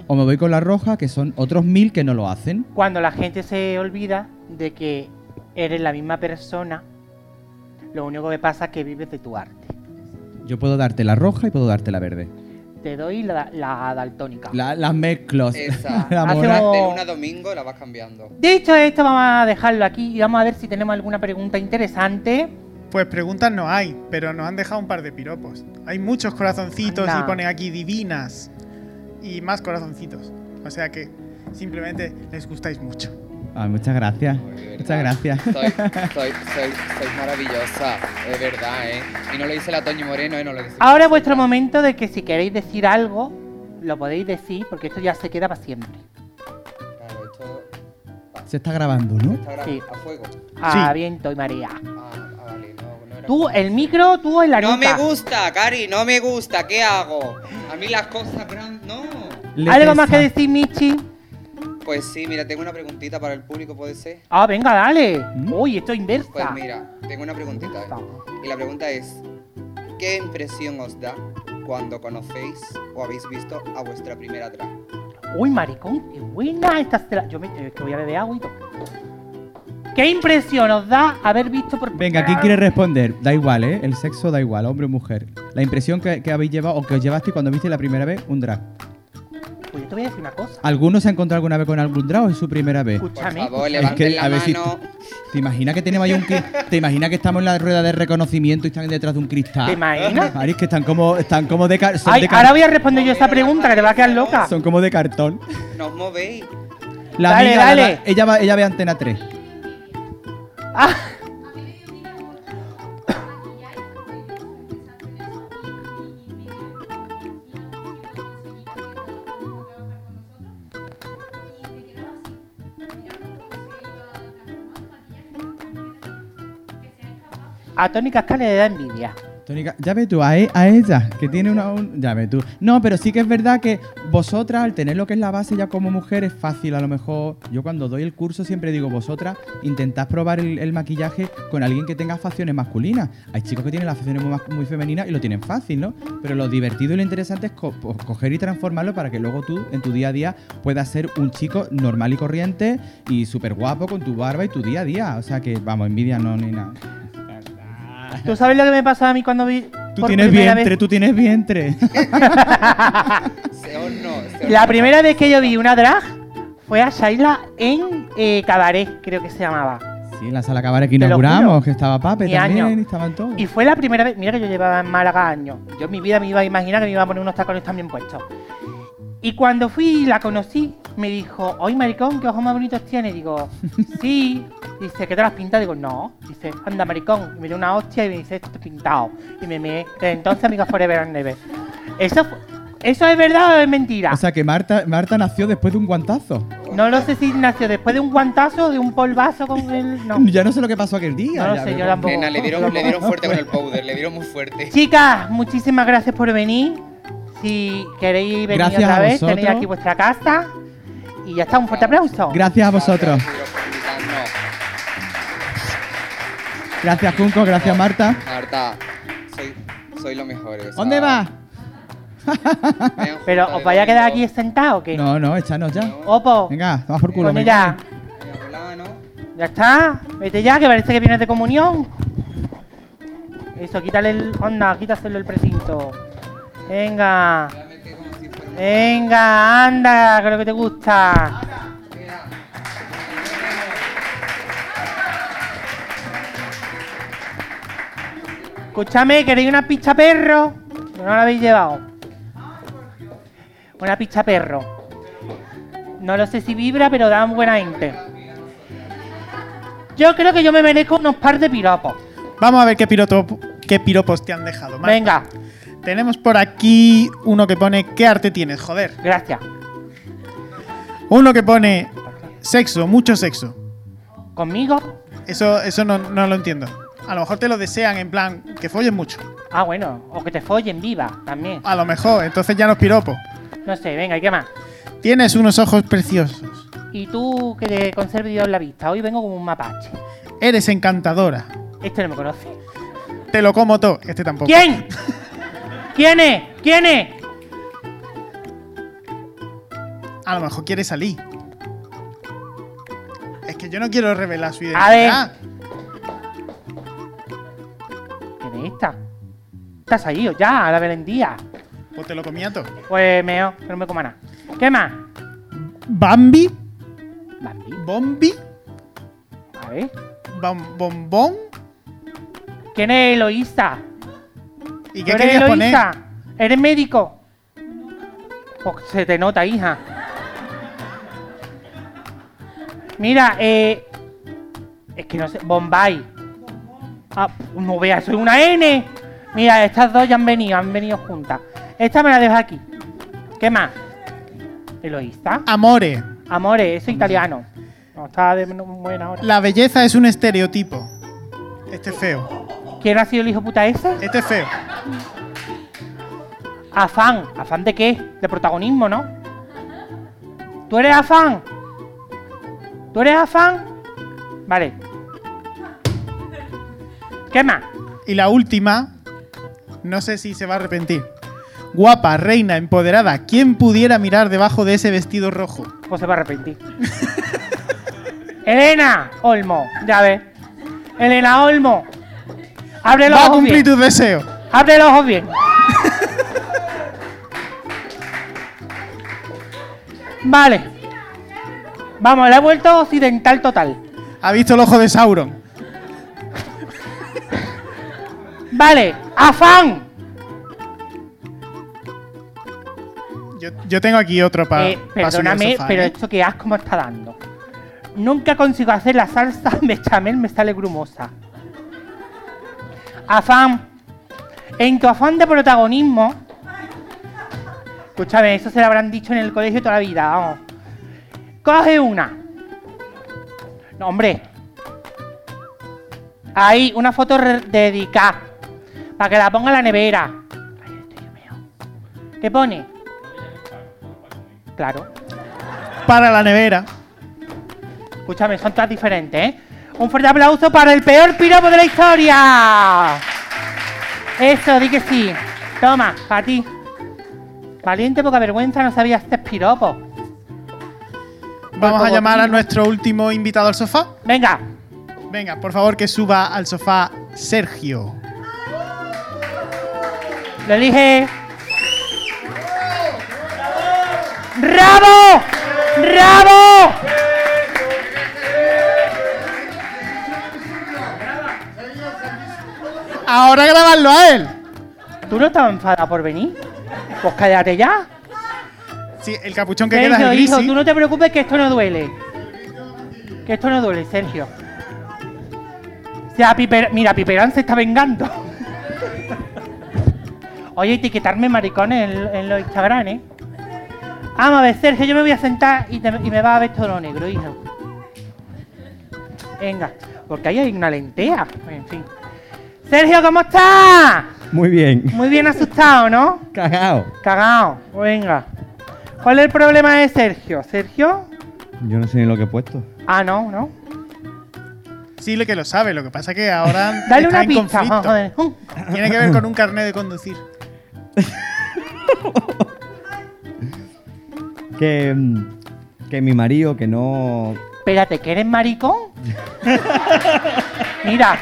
o me voy con la roja, que son otros mil que no lo hacen. Cuando la gente se olvida de que eres la misma persona, lo único que pasa es que vives de tu arte. Yo puedo darte la roja y puedo darte la verde. Te doy la, la daltónica. La- las mezclos. Esa. La Hacemos- mora- De luna a domingo la vas cambiando. Dicho esto, vamos a dejarlo aquí y vamos a ver si tenemos alguna pregunta interesante. Pues preguntas no hay, pero nos han dejado un par de piropos. Hay muchos corazoncitos Anda. y pone aquí divinas. Y más corazoncitos. O sea que simplemente les gustáis mucho. Ah, muchas gracias. Muchas gracias. Soy, soy, soy, soy maravillosa, de verdad, ¿eh? Y no lo dice la Toño Moreno, ¿eh? No lo dice Ahora es vuestro momento de que si queréis decir algo, lo podéis decir, porque esto ya se queda para siempre. Claro, esto Se está grabando, ¿no? está grabado Sí. a fuego. A viento y marea. Ah, ah, vale, no, no era Tú, el micro, tú en la No nuca. me gusta, Cari, no me gusta, ¿qué hago? A mí las cosas grandes, no. Le ¿Algo más que decir, Michi? Pues sí, mira, tengo una preguntita para el público, ¿puede ser? Ah, venga, dale. ¿Mm? Uy, esto es inversa. Pues mira, tengo una preguntita, ¿eh? Y la pregunta es, ¿qué impresión os da cuando conocéis o habéis visto a vuestra primera drag? Uy, maricón, qué buena esta. Yo me eh, que voy a beber agua y todo. ¿Qué impresión os da haber visto por Venga, ¿quién quiere responder? Da igual, ¿eh? El sexo da igual, hombre o mujer. La impresión que, que habéis llevado o que os llevaste cuando viste la primera vez un drag. Pues yo te voy a decir una cosa. ¿Alguno se ha encontrado alguna vez con algún drag o es su primera vez? Por Escúchame. favor, Es levanten que, la a ver si- mano. ¿Te imaginas que tenemos ahí un ¿Te imaginas que estamos en la rueda de reconocimiento y están detrás de un cristal? ¿Te imaginas? Mari, es que están como, están como de, car- son, Ay, de ahora voy a responder yo esa pregunta que te va a quedar loca. son como de cartón. No os movéis. La Dale, amiga, dale. la- ella, va- ella ve Antena 3. Ah, a Tony Casca le da envidia. Tónica, ya ves tú, a, e- a ella, que tiene una... un- ya ves tú. No, pero sí que es verdad que vosotras, al tener lo que es la base ya como mujer, es fácil a lo mejor... Yo cuando doy el curso siempre digo, vosotras intentad probar el, maquillaje con alguien que tenga facciones masculinas. Hay chicos que tienen las facciones muy, muy femeninas y lo tienen fácil, ¿no? Pero lo divertido y lo interesante es pues, coger y transformarlo para que luego tú, en tu día a día, puedas ser un chico normal y corriente y súper guapo con tu barba y tu día a día. O sea que, vamos, envidia no ni nada. ¿Tú sabes lo que me pasaba a mí cuando vi. Tú por tienes primera vientre, vez- tú tienes vientre. Se o no. se o La no. primera vez que yo vi una drag fue a Shaila en eh, Cabaret, creo que se llamaba. Sí, en la sala cabaret que inauguramos, que estaba Pape Mi también, y estaban todos. Y fue la primera vez, mira que yo llevaba en Málaga años. Yo en mi vida me iba a imaginar que me iba a poner unos tacones también puestos. Y cuando fui y la conocí, me dijo, oye maricón, qué ojos más bonitos tienes. Digo, sí. Dice, ¿qué te las pintas? Digo, no. Dice, anda maricón. Y me dio una hostia y me dice, esto es pintado. Y me. Desde entonces, amiga Forever and Never. Eso, ¿Eso es verdad o es mentira? O sea que Marta, Marta nació después de un guantazo. no lo sé si nació después de un guantazo o de un polvazo con el... No. Ya no sé lo que pasó aquel día. No lo ya sé, yo tampoco. Nena, le dieron, le dieron fuerte con el powder, le dieron muy fuerte. Chicas, muchísimas gracias por venir. Si queréis venir Gracias otra vez, tenéis aquí vuestra casa. Y ya está, un fuerte aplauso. Gracias a vosotros. Gracias Junco. Gracias, Marta. Marta, soy, soy lo mejor. ¿Dónde vas? Pero os vaya a quedar aquí sentados o qué? No, no, échanos ya. Opo, Venga, vamos por culo. ya. Fulano. Ya está. Vete ya, que parece que vienes de comunión. Eso, quítale el. Onda, quítaselo el precinto. Venga. Venga, anda, lo que te gusta. Escúchame, ¿queréis una pizza perro? No la habéis llevado. Una pizza perro. No lo sé si vibra, pero da buena gente. Yo creo que yo me merezco unos par de piropos. Vamos a ver qué, piroto, qué piropos te han dejado. Marta. Venga, Tenemos por aquí uno que pone ¿Qué arte tienes? Joder. gracias. Uno que pone sexo, mucho sexo. ¿Conmigo? Eso, eso no, no lo entiendo. A lo mejor te lo desean en plan que follen mucho. Ah, bueno, o que te follen viva también. A lo mejor, entonces ya no es piropo. No sé, venga, ¿y qué más? Tienes unos ojos preciosos. Y tú que te conserve Dios la vista, hoy vengo como un mapache. Eres encantadora. Este no me conoce. Te lo como todo. Este tampoco. ¿Quién? ¿Quién es? ¿Quién es? A lo mejor quiere salir. Es que yo no quiero revelar su A ver. identidad. ¿Quién es esta? Está salido ya, a la Belendía. Pues te lo comía todo. Pues meo, que no me coma nada. ¿Qué más? Bambi, Bambi. Bombi, A ver. bom- Bombón. ¿Quién es Eloísa? ¿Y ¿Tú qué eres querías poner? Eloísa? ¿Eres médico? Pues se te nota, hija. Mira, eh. Es que no sé. Bombay. Ah, no veas, soy una N. Mira, estas dos ya han venido, han venido juntas. Esta me la dejo aquí. ¿Qué más? Eloísa. Amore. Amore, eso es italiano. No, está de buena hora. La belleza es un estereotipo. Este es feo. ¿Quién ha sido el hijo puta ese? Este es feo. Afán. ¿Afán de qué? De protagonismo, ¿no? ¿Tú eres afán? ¿Tú eres afán? Vale. ¿Qué más? Y la última, no sé si se va a arrepentir. Guapa, reina, empoderada. ¿Quién pudiera mirar debajo de ese vestido rojo? Pues se va a arrepentir. Elena Olmo, ya ves. Elena Olmo. Abre los Va a ojos cumplir bien. tus deseos. Abre los ojos bien. Vale. Vamos, la he vuelto occidental total. Ha visto el ojo de Sauron. Vale, afán. Yo, yo tengo aquí otro para Eh, perdóname, pero esto que asco me está dando. Nunca consigo hacer la salsa bechamel, me sale grumosa. Afán. En tu afán de protagonismo. Escúchame, eso se lo habrán dicho en el colegio toda la vida, vamos. Coge una. No, hombre. Ahí, una foto dedicada. Para que la ponga en la nevera. Ay, estoy. ¿Qué pone? Claro. Para la nevera. Escúchame, son todas diferentes, ¿eh? Un fuerte aplauso para el peor piropo de la historia. Eso, di que sí. Toma, para ti. Valiente, poca vergüenza, no sabías este piropo. Vamos a llamar a nuestro último invitado al sofá. Venga, Venga, por favor, que suba al sofá Sergio. lo elige. ¡Rabo! ¡Rabo! Ahora grabarlo a él. ¿Tú no estabas enfadada por venir? Pues cállate ya. Sí, el capuchón que queda Sergio, es hijo, tú no te preocupes que esto no duele. Que esto no duele, Sergio. O sea, Piper- mira, Piperán se está vengando. Oye, etiquetarme maricones en, en los Instagram, ¿eh? Vamos a ver, Sergio, yo me voy a sentar y, te- y me va a ver todo lo negro, hijo. Venga, porque ahí hay una lentea. En fin. Sergio, ¿cómo estás? Muy bien. Muy bien asustado, ¿no? Cagao. Cagao, venga. ¿Cuál es el problema de Sergio? ¿Sergio? Yo no sé ni lo que he puesto. Ah, no, no. Sí, lo que lo sabe. Lo que pasa que ahora Dale está una en pista. conflicto. joder. Uh, Tiene que ver con un carnet de conducir. que, mm, que mi marido, que no. Espérate, ¿que eres maricón? Mira.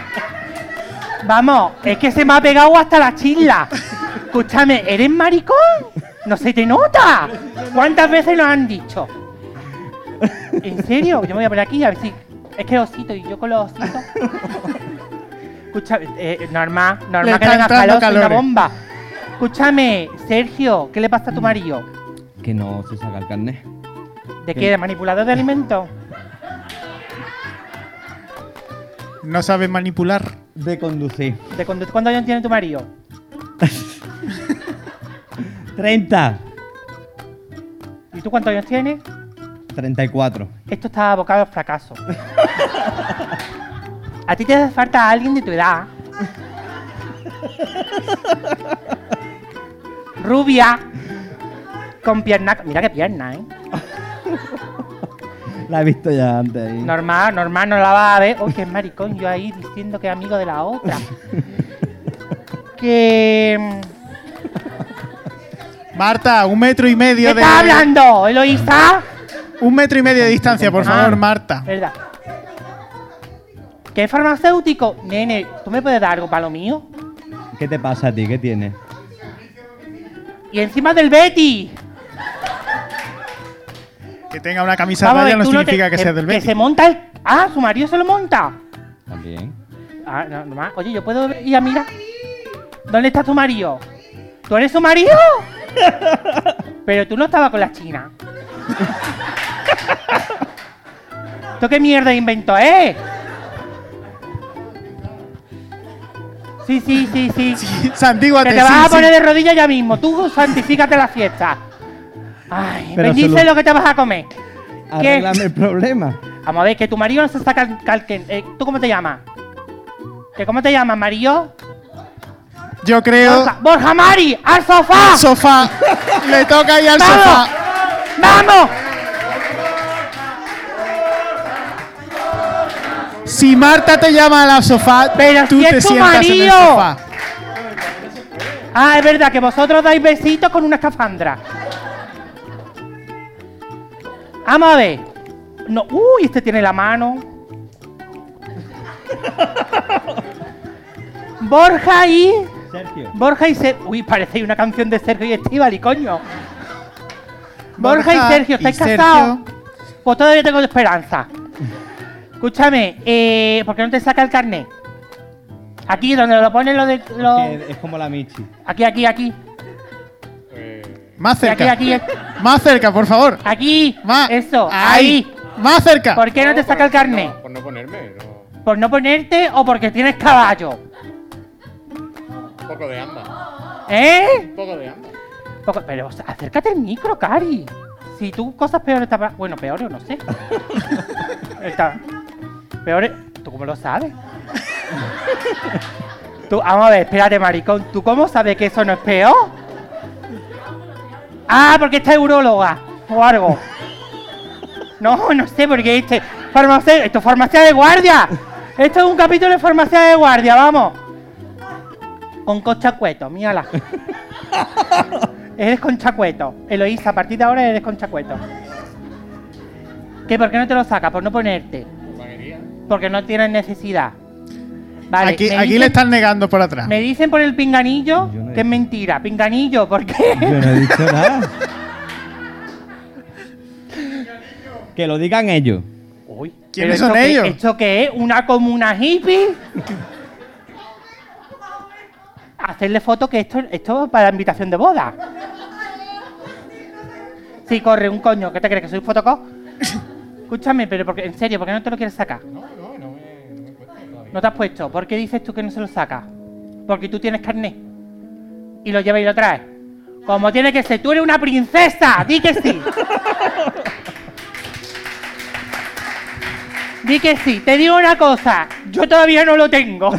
Vamos, es que se me ha pegado hasta la chisla. Escúchame, ¿eres maricón? No se te nota. ¿Cuántas veces nos han dicho? ¿En serio? Yo me voy a poner aquí a ver si. Es que osito y yo con los ositos. Escúchame, eh, normal, normal Le que entrando calor, soy una bomba. Escúchame, Sergio, ¿qué le pasa a tu marido? que no se saca el carnet. ¿De qué? ¿De manipulador de alimentos? No sabe manipular. De conducir. ¿De cuándo, cuántos años tiene tu marido? 30. ¿Y tú cuántos años tienes? 34. Esto está abocado al fracaso. A ti te hace falta alguien de tu edad. Rubia. Con pierna. Mira qué pierna, ¿eh? La he visto ya antes ahí. Normal, normal, no la vas a ver. Oh, qué maricón, yo ahí diciendo que es amigo de la otra. que. mm, Marta, un metro y medio ¿Qué de. estás hablando, Eloísa? Un metro y medio de distancia, por favor, Ah, Marta. Verdad. ¿Qué farmacéutico? Nene, ¿tú me puedes dar algo para lo mío? ¿Qué te pasa a ti? ¿Qué tienes? Y encima del Betty. Que tenga una camisa Vamos raya no tú significa te- que sea del Que Betis. se monta el. Ah, su marido se lo monta. También. Ah, no, no. Oye, ¿yo puedo ir a mirar? ¿Dónde está tu marido? ¿Tú eres su marido? Pero tú no estabas con la china. ¿Esto qué mierda de invento es? Sí, sí, sí, sí. Santíguate, Que te vas sí, a sí. poner de rodillas ya mismo. Tú santifícate la fiesta. Ay, Pero bendice lo que te vas a comer. ¿Qué? Arréglame el problema. Vamos a ver, que tu marido no se el calquen. Eh, ¿Tú cómo te llamas? ¿Que ¿Cómo te llamas, marido? Yo creo. Borja, Borja Mari, al sofá. Al sofá. Le toca ir al ¡Vamos! sofá. ¡Vamos! Si Marta te llama al sofá, Pero tú si te es tu sientas en el sofá. Ah, es verdad que vosotros dais besitos con una escafandra. Vamos a ver. No, uy, este tiene la mano. Borja y. Sergio. Borja y Sergio. Uy, parece una canción de Sergio y Estivali, coño. Borja, Borja y Sergio, ¿estáis casados? Pues todavía tengo esperanza. Escúchame, eh, ¿por qué no te saca el carnet? Aquí, donde lo ponen lo de. lo- es como la Michi. Aquí, aquí, aquí. Más cerca. aquí, aquí. Más cerca, por favor. Aquí. Más. Eso, Ahí. ahí. Más cerca. ¿Por qué no te saca el carnet? Por no ponerme, no. ¿Por no ponerte o porque tienes caballo? Un poco de ambas. ¿Eh? Un poco de ambas. Poco- Pero o sea, acércate al micro, Cari. Si tú cosas peores te Bueno, peores no sé. Está- Peores. ¿Tú cómo lo sabes? Tú, vamos a ver, espérate, maricón. ¿Tú cómo sabes que eso no es peor? Ah, porque esta euróloga o algo. No, no sé, porque este. Farmacia, esto es farmacia de guardia. Esto es un capítulo de farmacia de guardia, vamos. Con conchacueto, mírala. Eres conchacueto. Eloísa, a partir de ahora eres conchacueto. ¿Qué? ¿Por qué no te lo sacas? Por no ponerte. Porque no tienes necesidad. Vale, aquí me aquí dicen- le están negando por atrás. Me dicen por el pinganillo no que es mentira. Pinganillo, ¿por qué? Yo no he dicho nada. que lo digan ellos. Uy, ¿Quiénes son ellos? ¿Esto qué es? ¿Una comuna hippie? Hacerle foto que esto, esto es para invitación de boda. Sí, corre un coño. ¿Qué te crees? ¿Que soy fotocop? Escúchame, pero porque, en serio, ¿por qué no te lo quieres sacar? No, no, no me, no me he puesto todavía. ¿No te has puesto? ¿Por qué dices tú que no se lo sacas? Porque tú tienes carnet. Y lo llevas y lo traes. Como tiene que ser, tú eres una princesa. Di que sí. Di que sí. Te digo una cosa. Yo todavía no lo tengo.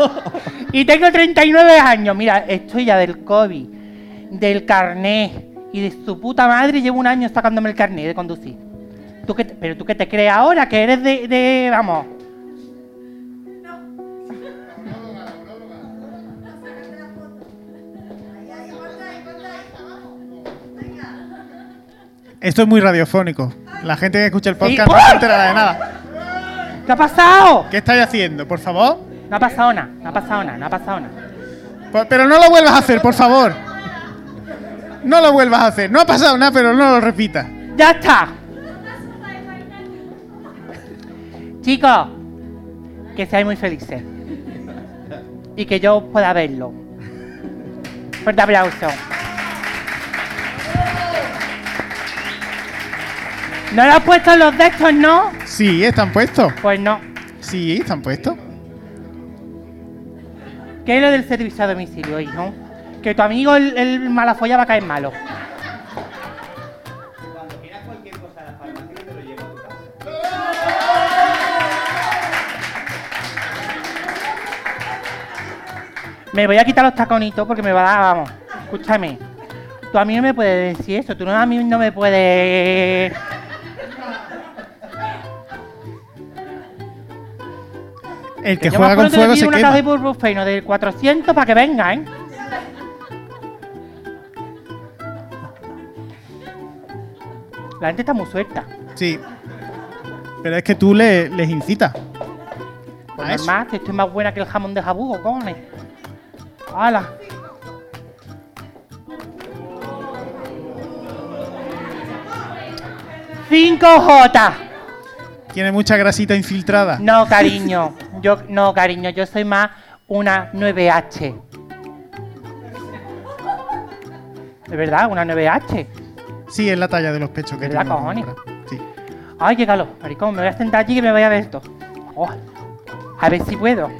y tengo 39 años. Mira, estoy ya del COVID, del carnet y de su puta madre. Llevo un año sacándome el carnet de conducir. ¿Tú qué te- pero tú qué te crees ahora que eres de, de vamos, Esto es muy radiofónico. La gente que escucha el podcast no se enterará de nada. ¿Qué ha pasado? ¿Qué estáis haciendo, por favor? No ha pasado nada, no ha pasado nada, no ha pasado nada. Pues- Pero no lo vuelvas a hacer, por favor. No lo vuelvas a hacer. No ha pasado nada, pero no lo repitas. ¡Ya está! Chicos, que seáis muy felices. Y que yo pueda verlo. Fuerte aplauso. ¿No lo has puesto en los de estos, no? Sí, están puestos. Pues no. Sí, están puestos. ¿Qué es lo del servicio a domicilio, hijo? Que tu amigo el, el malafolla va a caer malo. Me voy a quitar los taconitos porque me va a dar, vamos. Escúchame. Tú a mí no me puedes decir eso. Tú no, a mí no me puedes. El que juega más con fuego se una quema. de ibuprofeno del 400 para que venga, ¿eh? La gente está muy suelta. Sí. Pero es que tú le, les incitas. Pues que estoy más buena que el jamón de jabugo, cojones. ¡Hala! ¡Cinco J! Tiene mucha grasita infiltrada. No, cariño. Yo, no, cariño, yo soy más una 9H. ¿De verdad? ¿Una 9H? Sí, es la talla de los pechos que ¿Verdad, cojones? Sí. Ay, qué calor, maricón. Me voy a sentar allí que me voy a ver esto. Oh, a ver si puedo.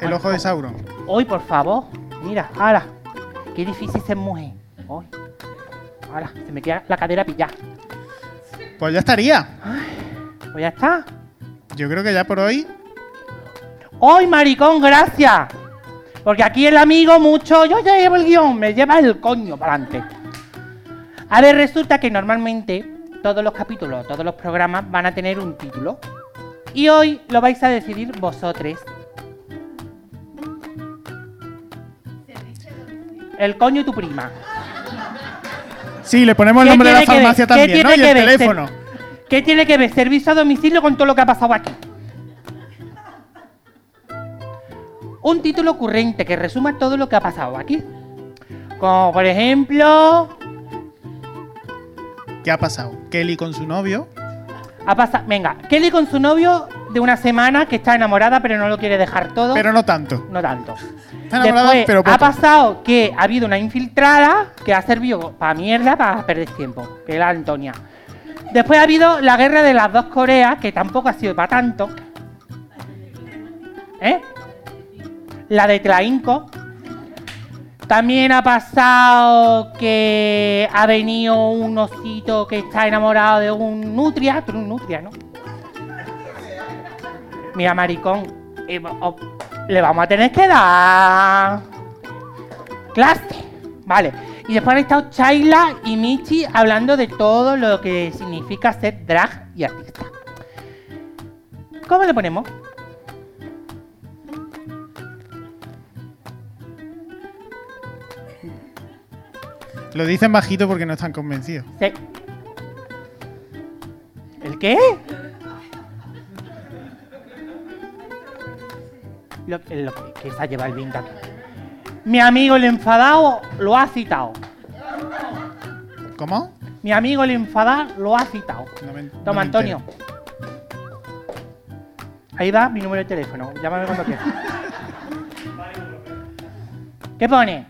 El ojo de Sauron. Hoy, por favor. Mira, ahora. Qué difícil ser mujer. Hoy. Ahora, se me queda la cadera pillada. Pues ya estaría. Pues ya está. Yo creo que ya por hoy. ¡Hoy, maricón, gracias! Porque aquí el amigo mucho, yo ya llevo el guion, me lleva el coño para adelante. A ver, resulta que normalmente todos los capítulos, todos los programas van a tener un título. Y hoy lo vais a decidir vosotros. El coño y tu prima. Sí, le ponemos el ¿Qué nombre de la que farmacia también, ¿no? Y el teléfono. ¿Qué tiene que ver servicio a domicilio con todo lo que ha pasado aquí? Un título ocurrente que resuma todo lo que ha pasado aquí. Como por ejemplo, ¿Qué ha pasado? Kelly con su novio. ha pasado, venga, Kelly con su novio de una semana que está enamorada pero no lo quiere dejar todo. Pero no tanto. No tanto. Está enamorada, Después pero ha pasado que ha habido una infiltrada que ha servido para mierda para perder tiempo, que es la Antonia. Después ha habido la guerra de las dos Coreas, que tampoco ha sido para tanto. ¿Eh? La de Tlainco. También ha pasado que ha venido un osito que está enamorado de un nutria. Tú un nutria, ¿no? Mira, maricón. eh, o- le vamos a tener que dar clase. Vale. Y después han estado Chayla y Michi hablando de todo lo que significa ser drag y artista. ¿Cómo le ponemos? Lo dicen bajito porque no están convencidos. Sí. ¿El qué? Lo, lo que, se ha llevado el vinca aquí. Mi amigo el enfadado lo ha citado. ¿Cómo? Mi amigo el enfadado lo ha citado. No me- no Toma, Antonio. Ahí va mi número de teléfono. Llámame cuando quieras. ¿Qué pone?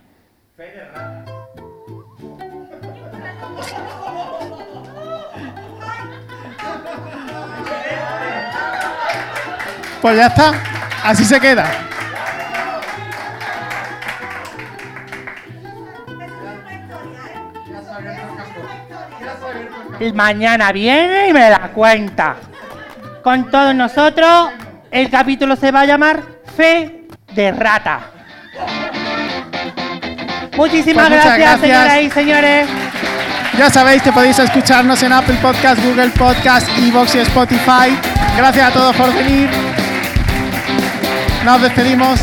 Pues ya está. Así se queda. Mañana viene y me da cuenta. Con todos nosotros, el capítulo se va a llamar Fe de Rata. Muchísimas Pues muchas gracias, gracias. señoras y señores. Ya sabéis que podéis escucharnos en Apple Podcast, Google Podcast, Evox y Spotify. Gracias a todos por venir. Nos despedimos.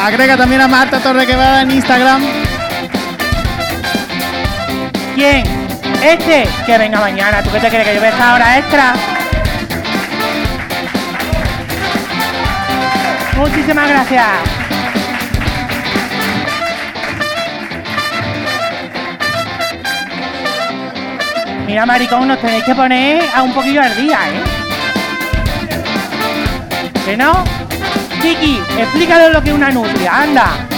Agrega también a Marta Torrequebrada en Instagram. ¿Quién? Este, que venga mañana. ¿Tú qué te crees que yo voy a estar hora extra? Muchísimas gracias. Mira, maricón, nos tenéis que poner a un poquillo al día, ¿eh? ¿Que no? Vicky, explícale lo que es una nutria, anda.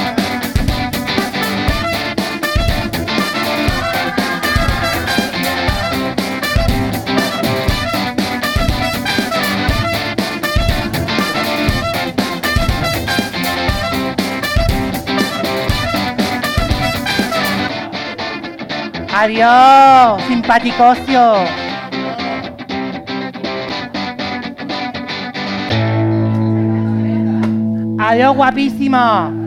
Adiós, simpaticocio. Adiós, guapísimo.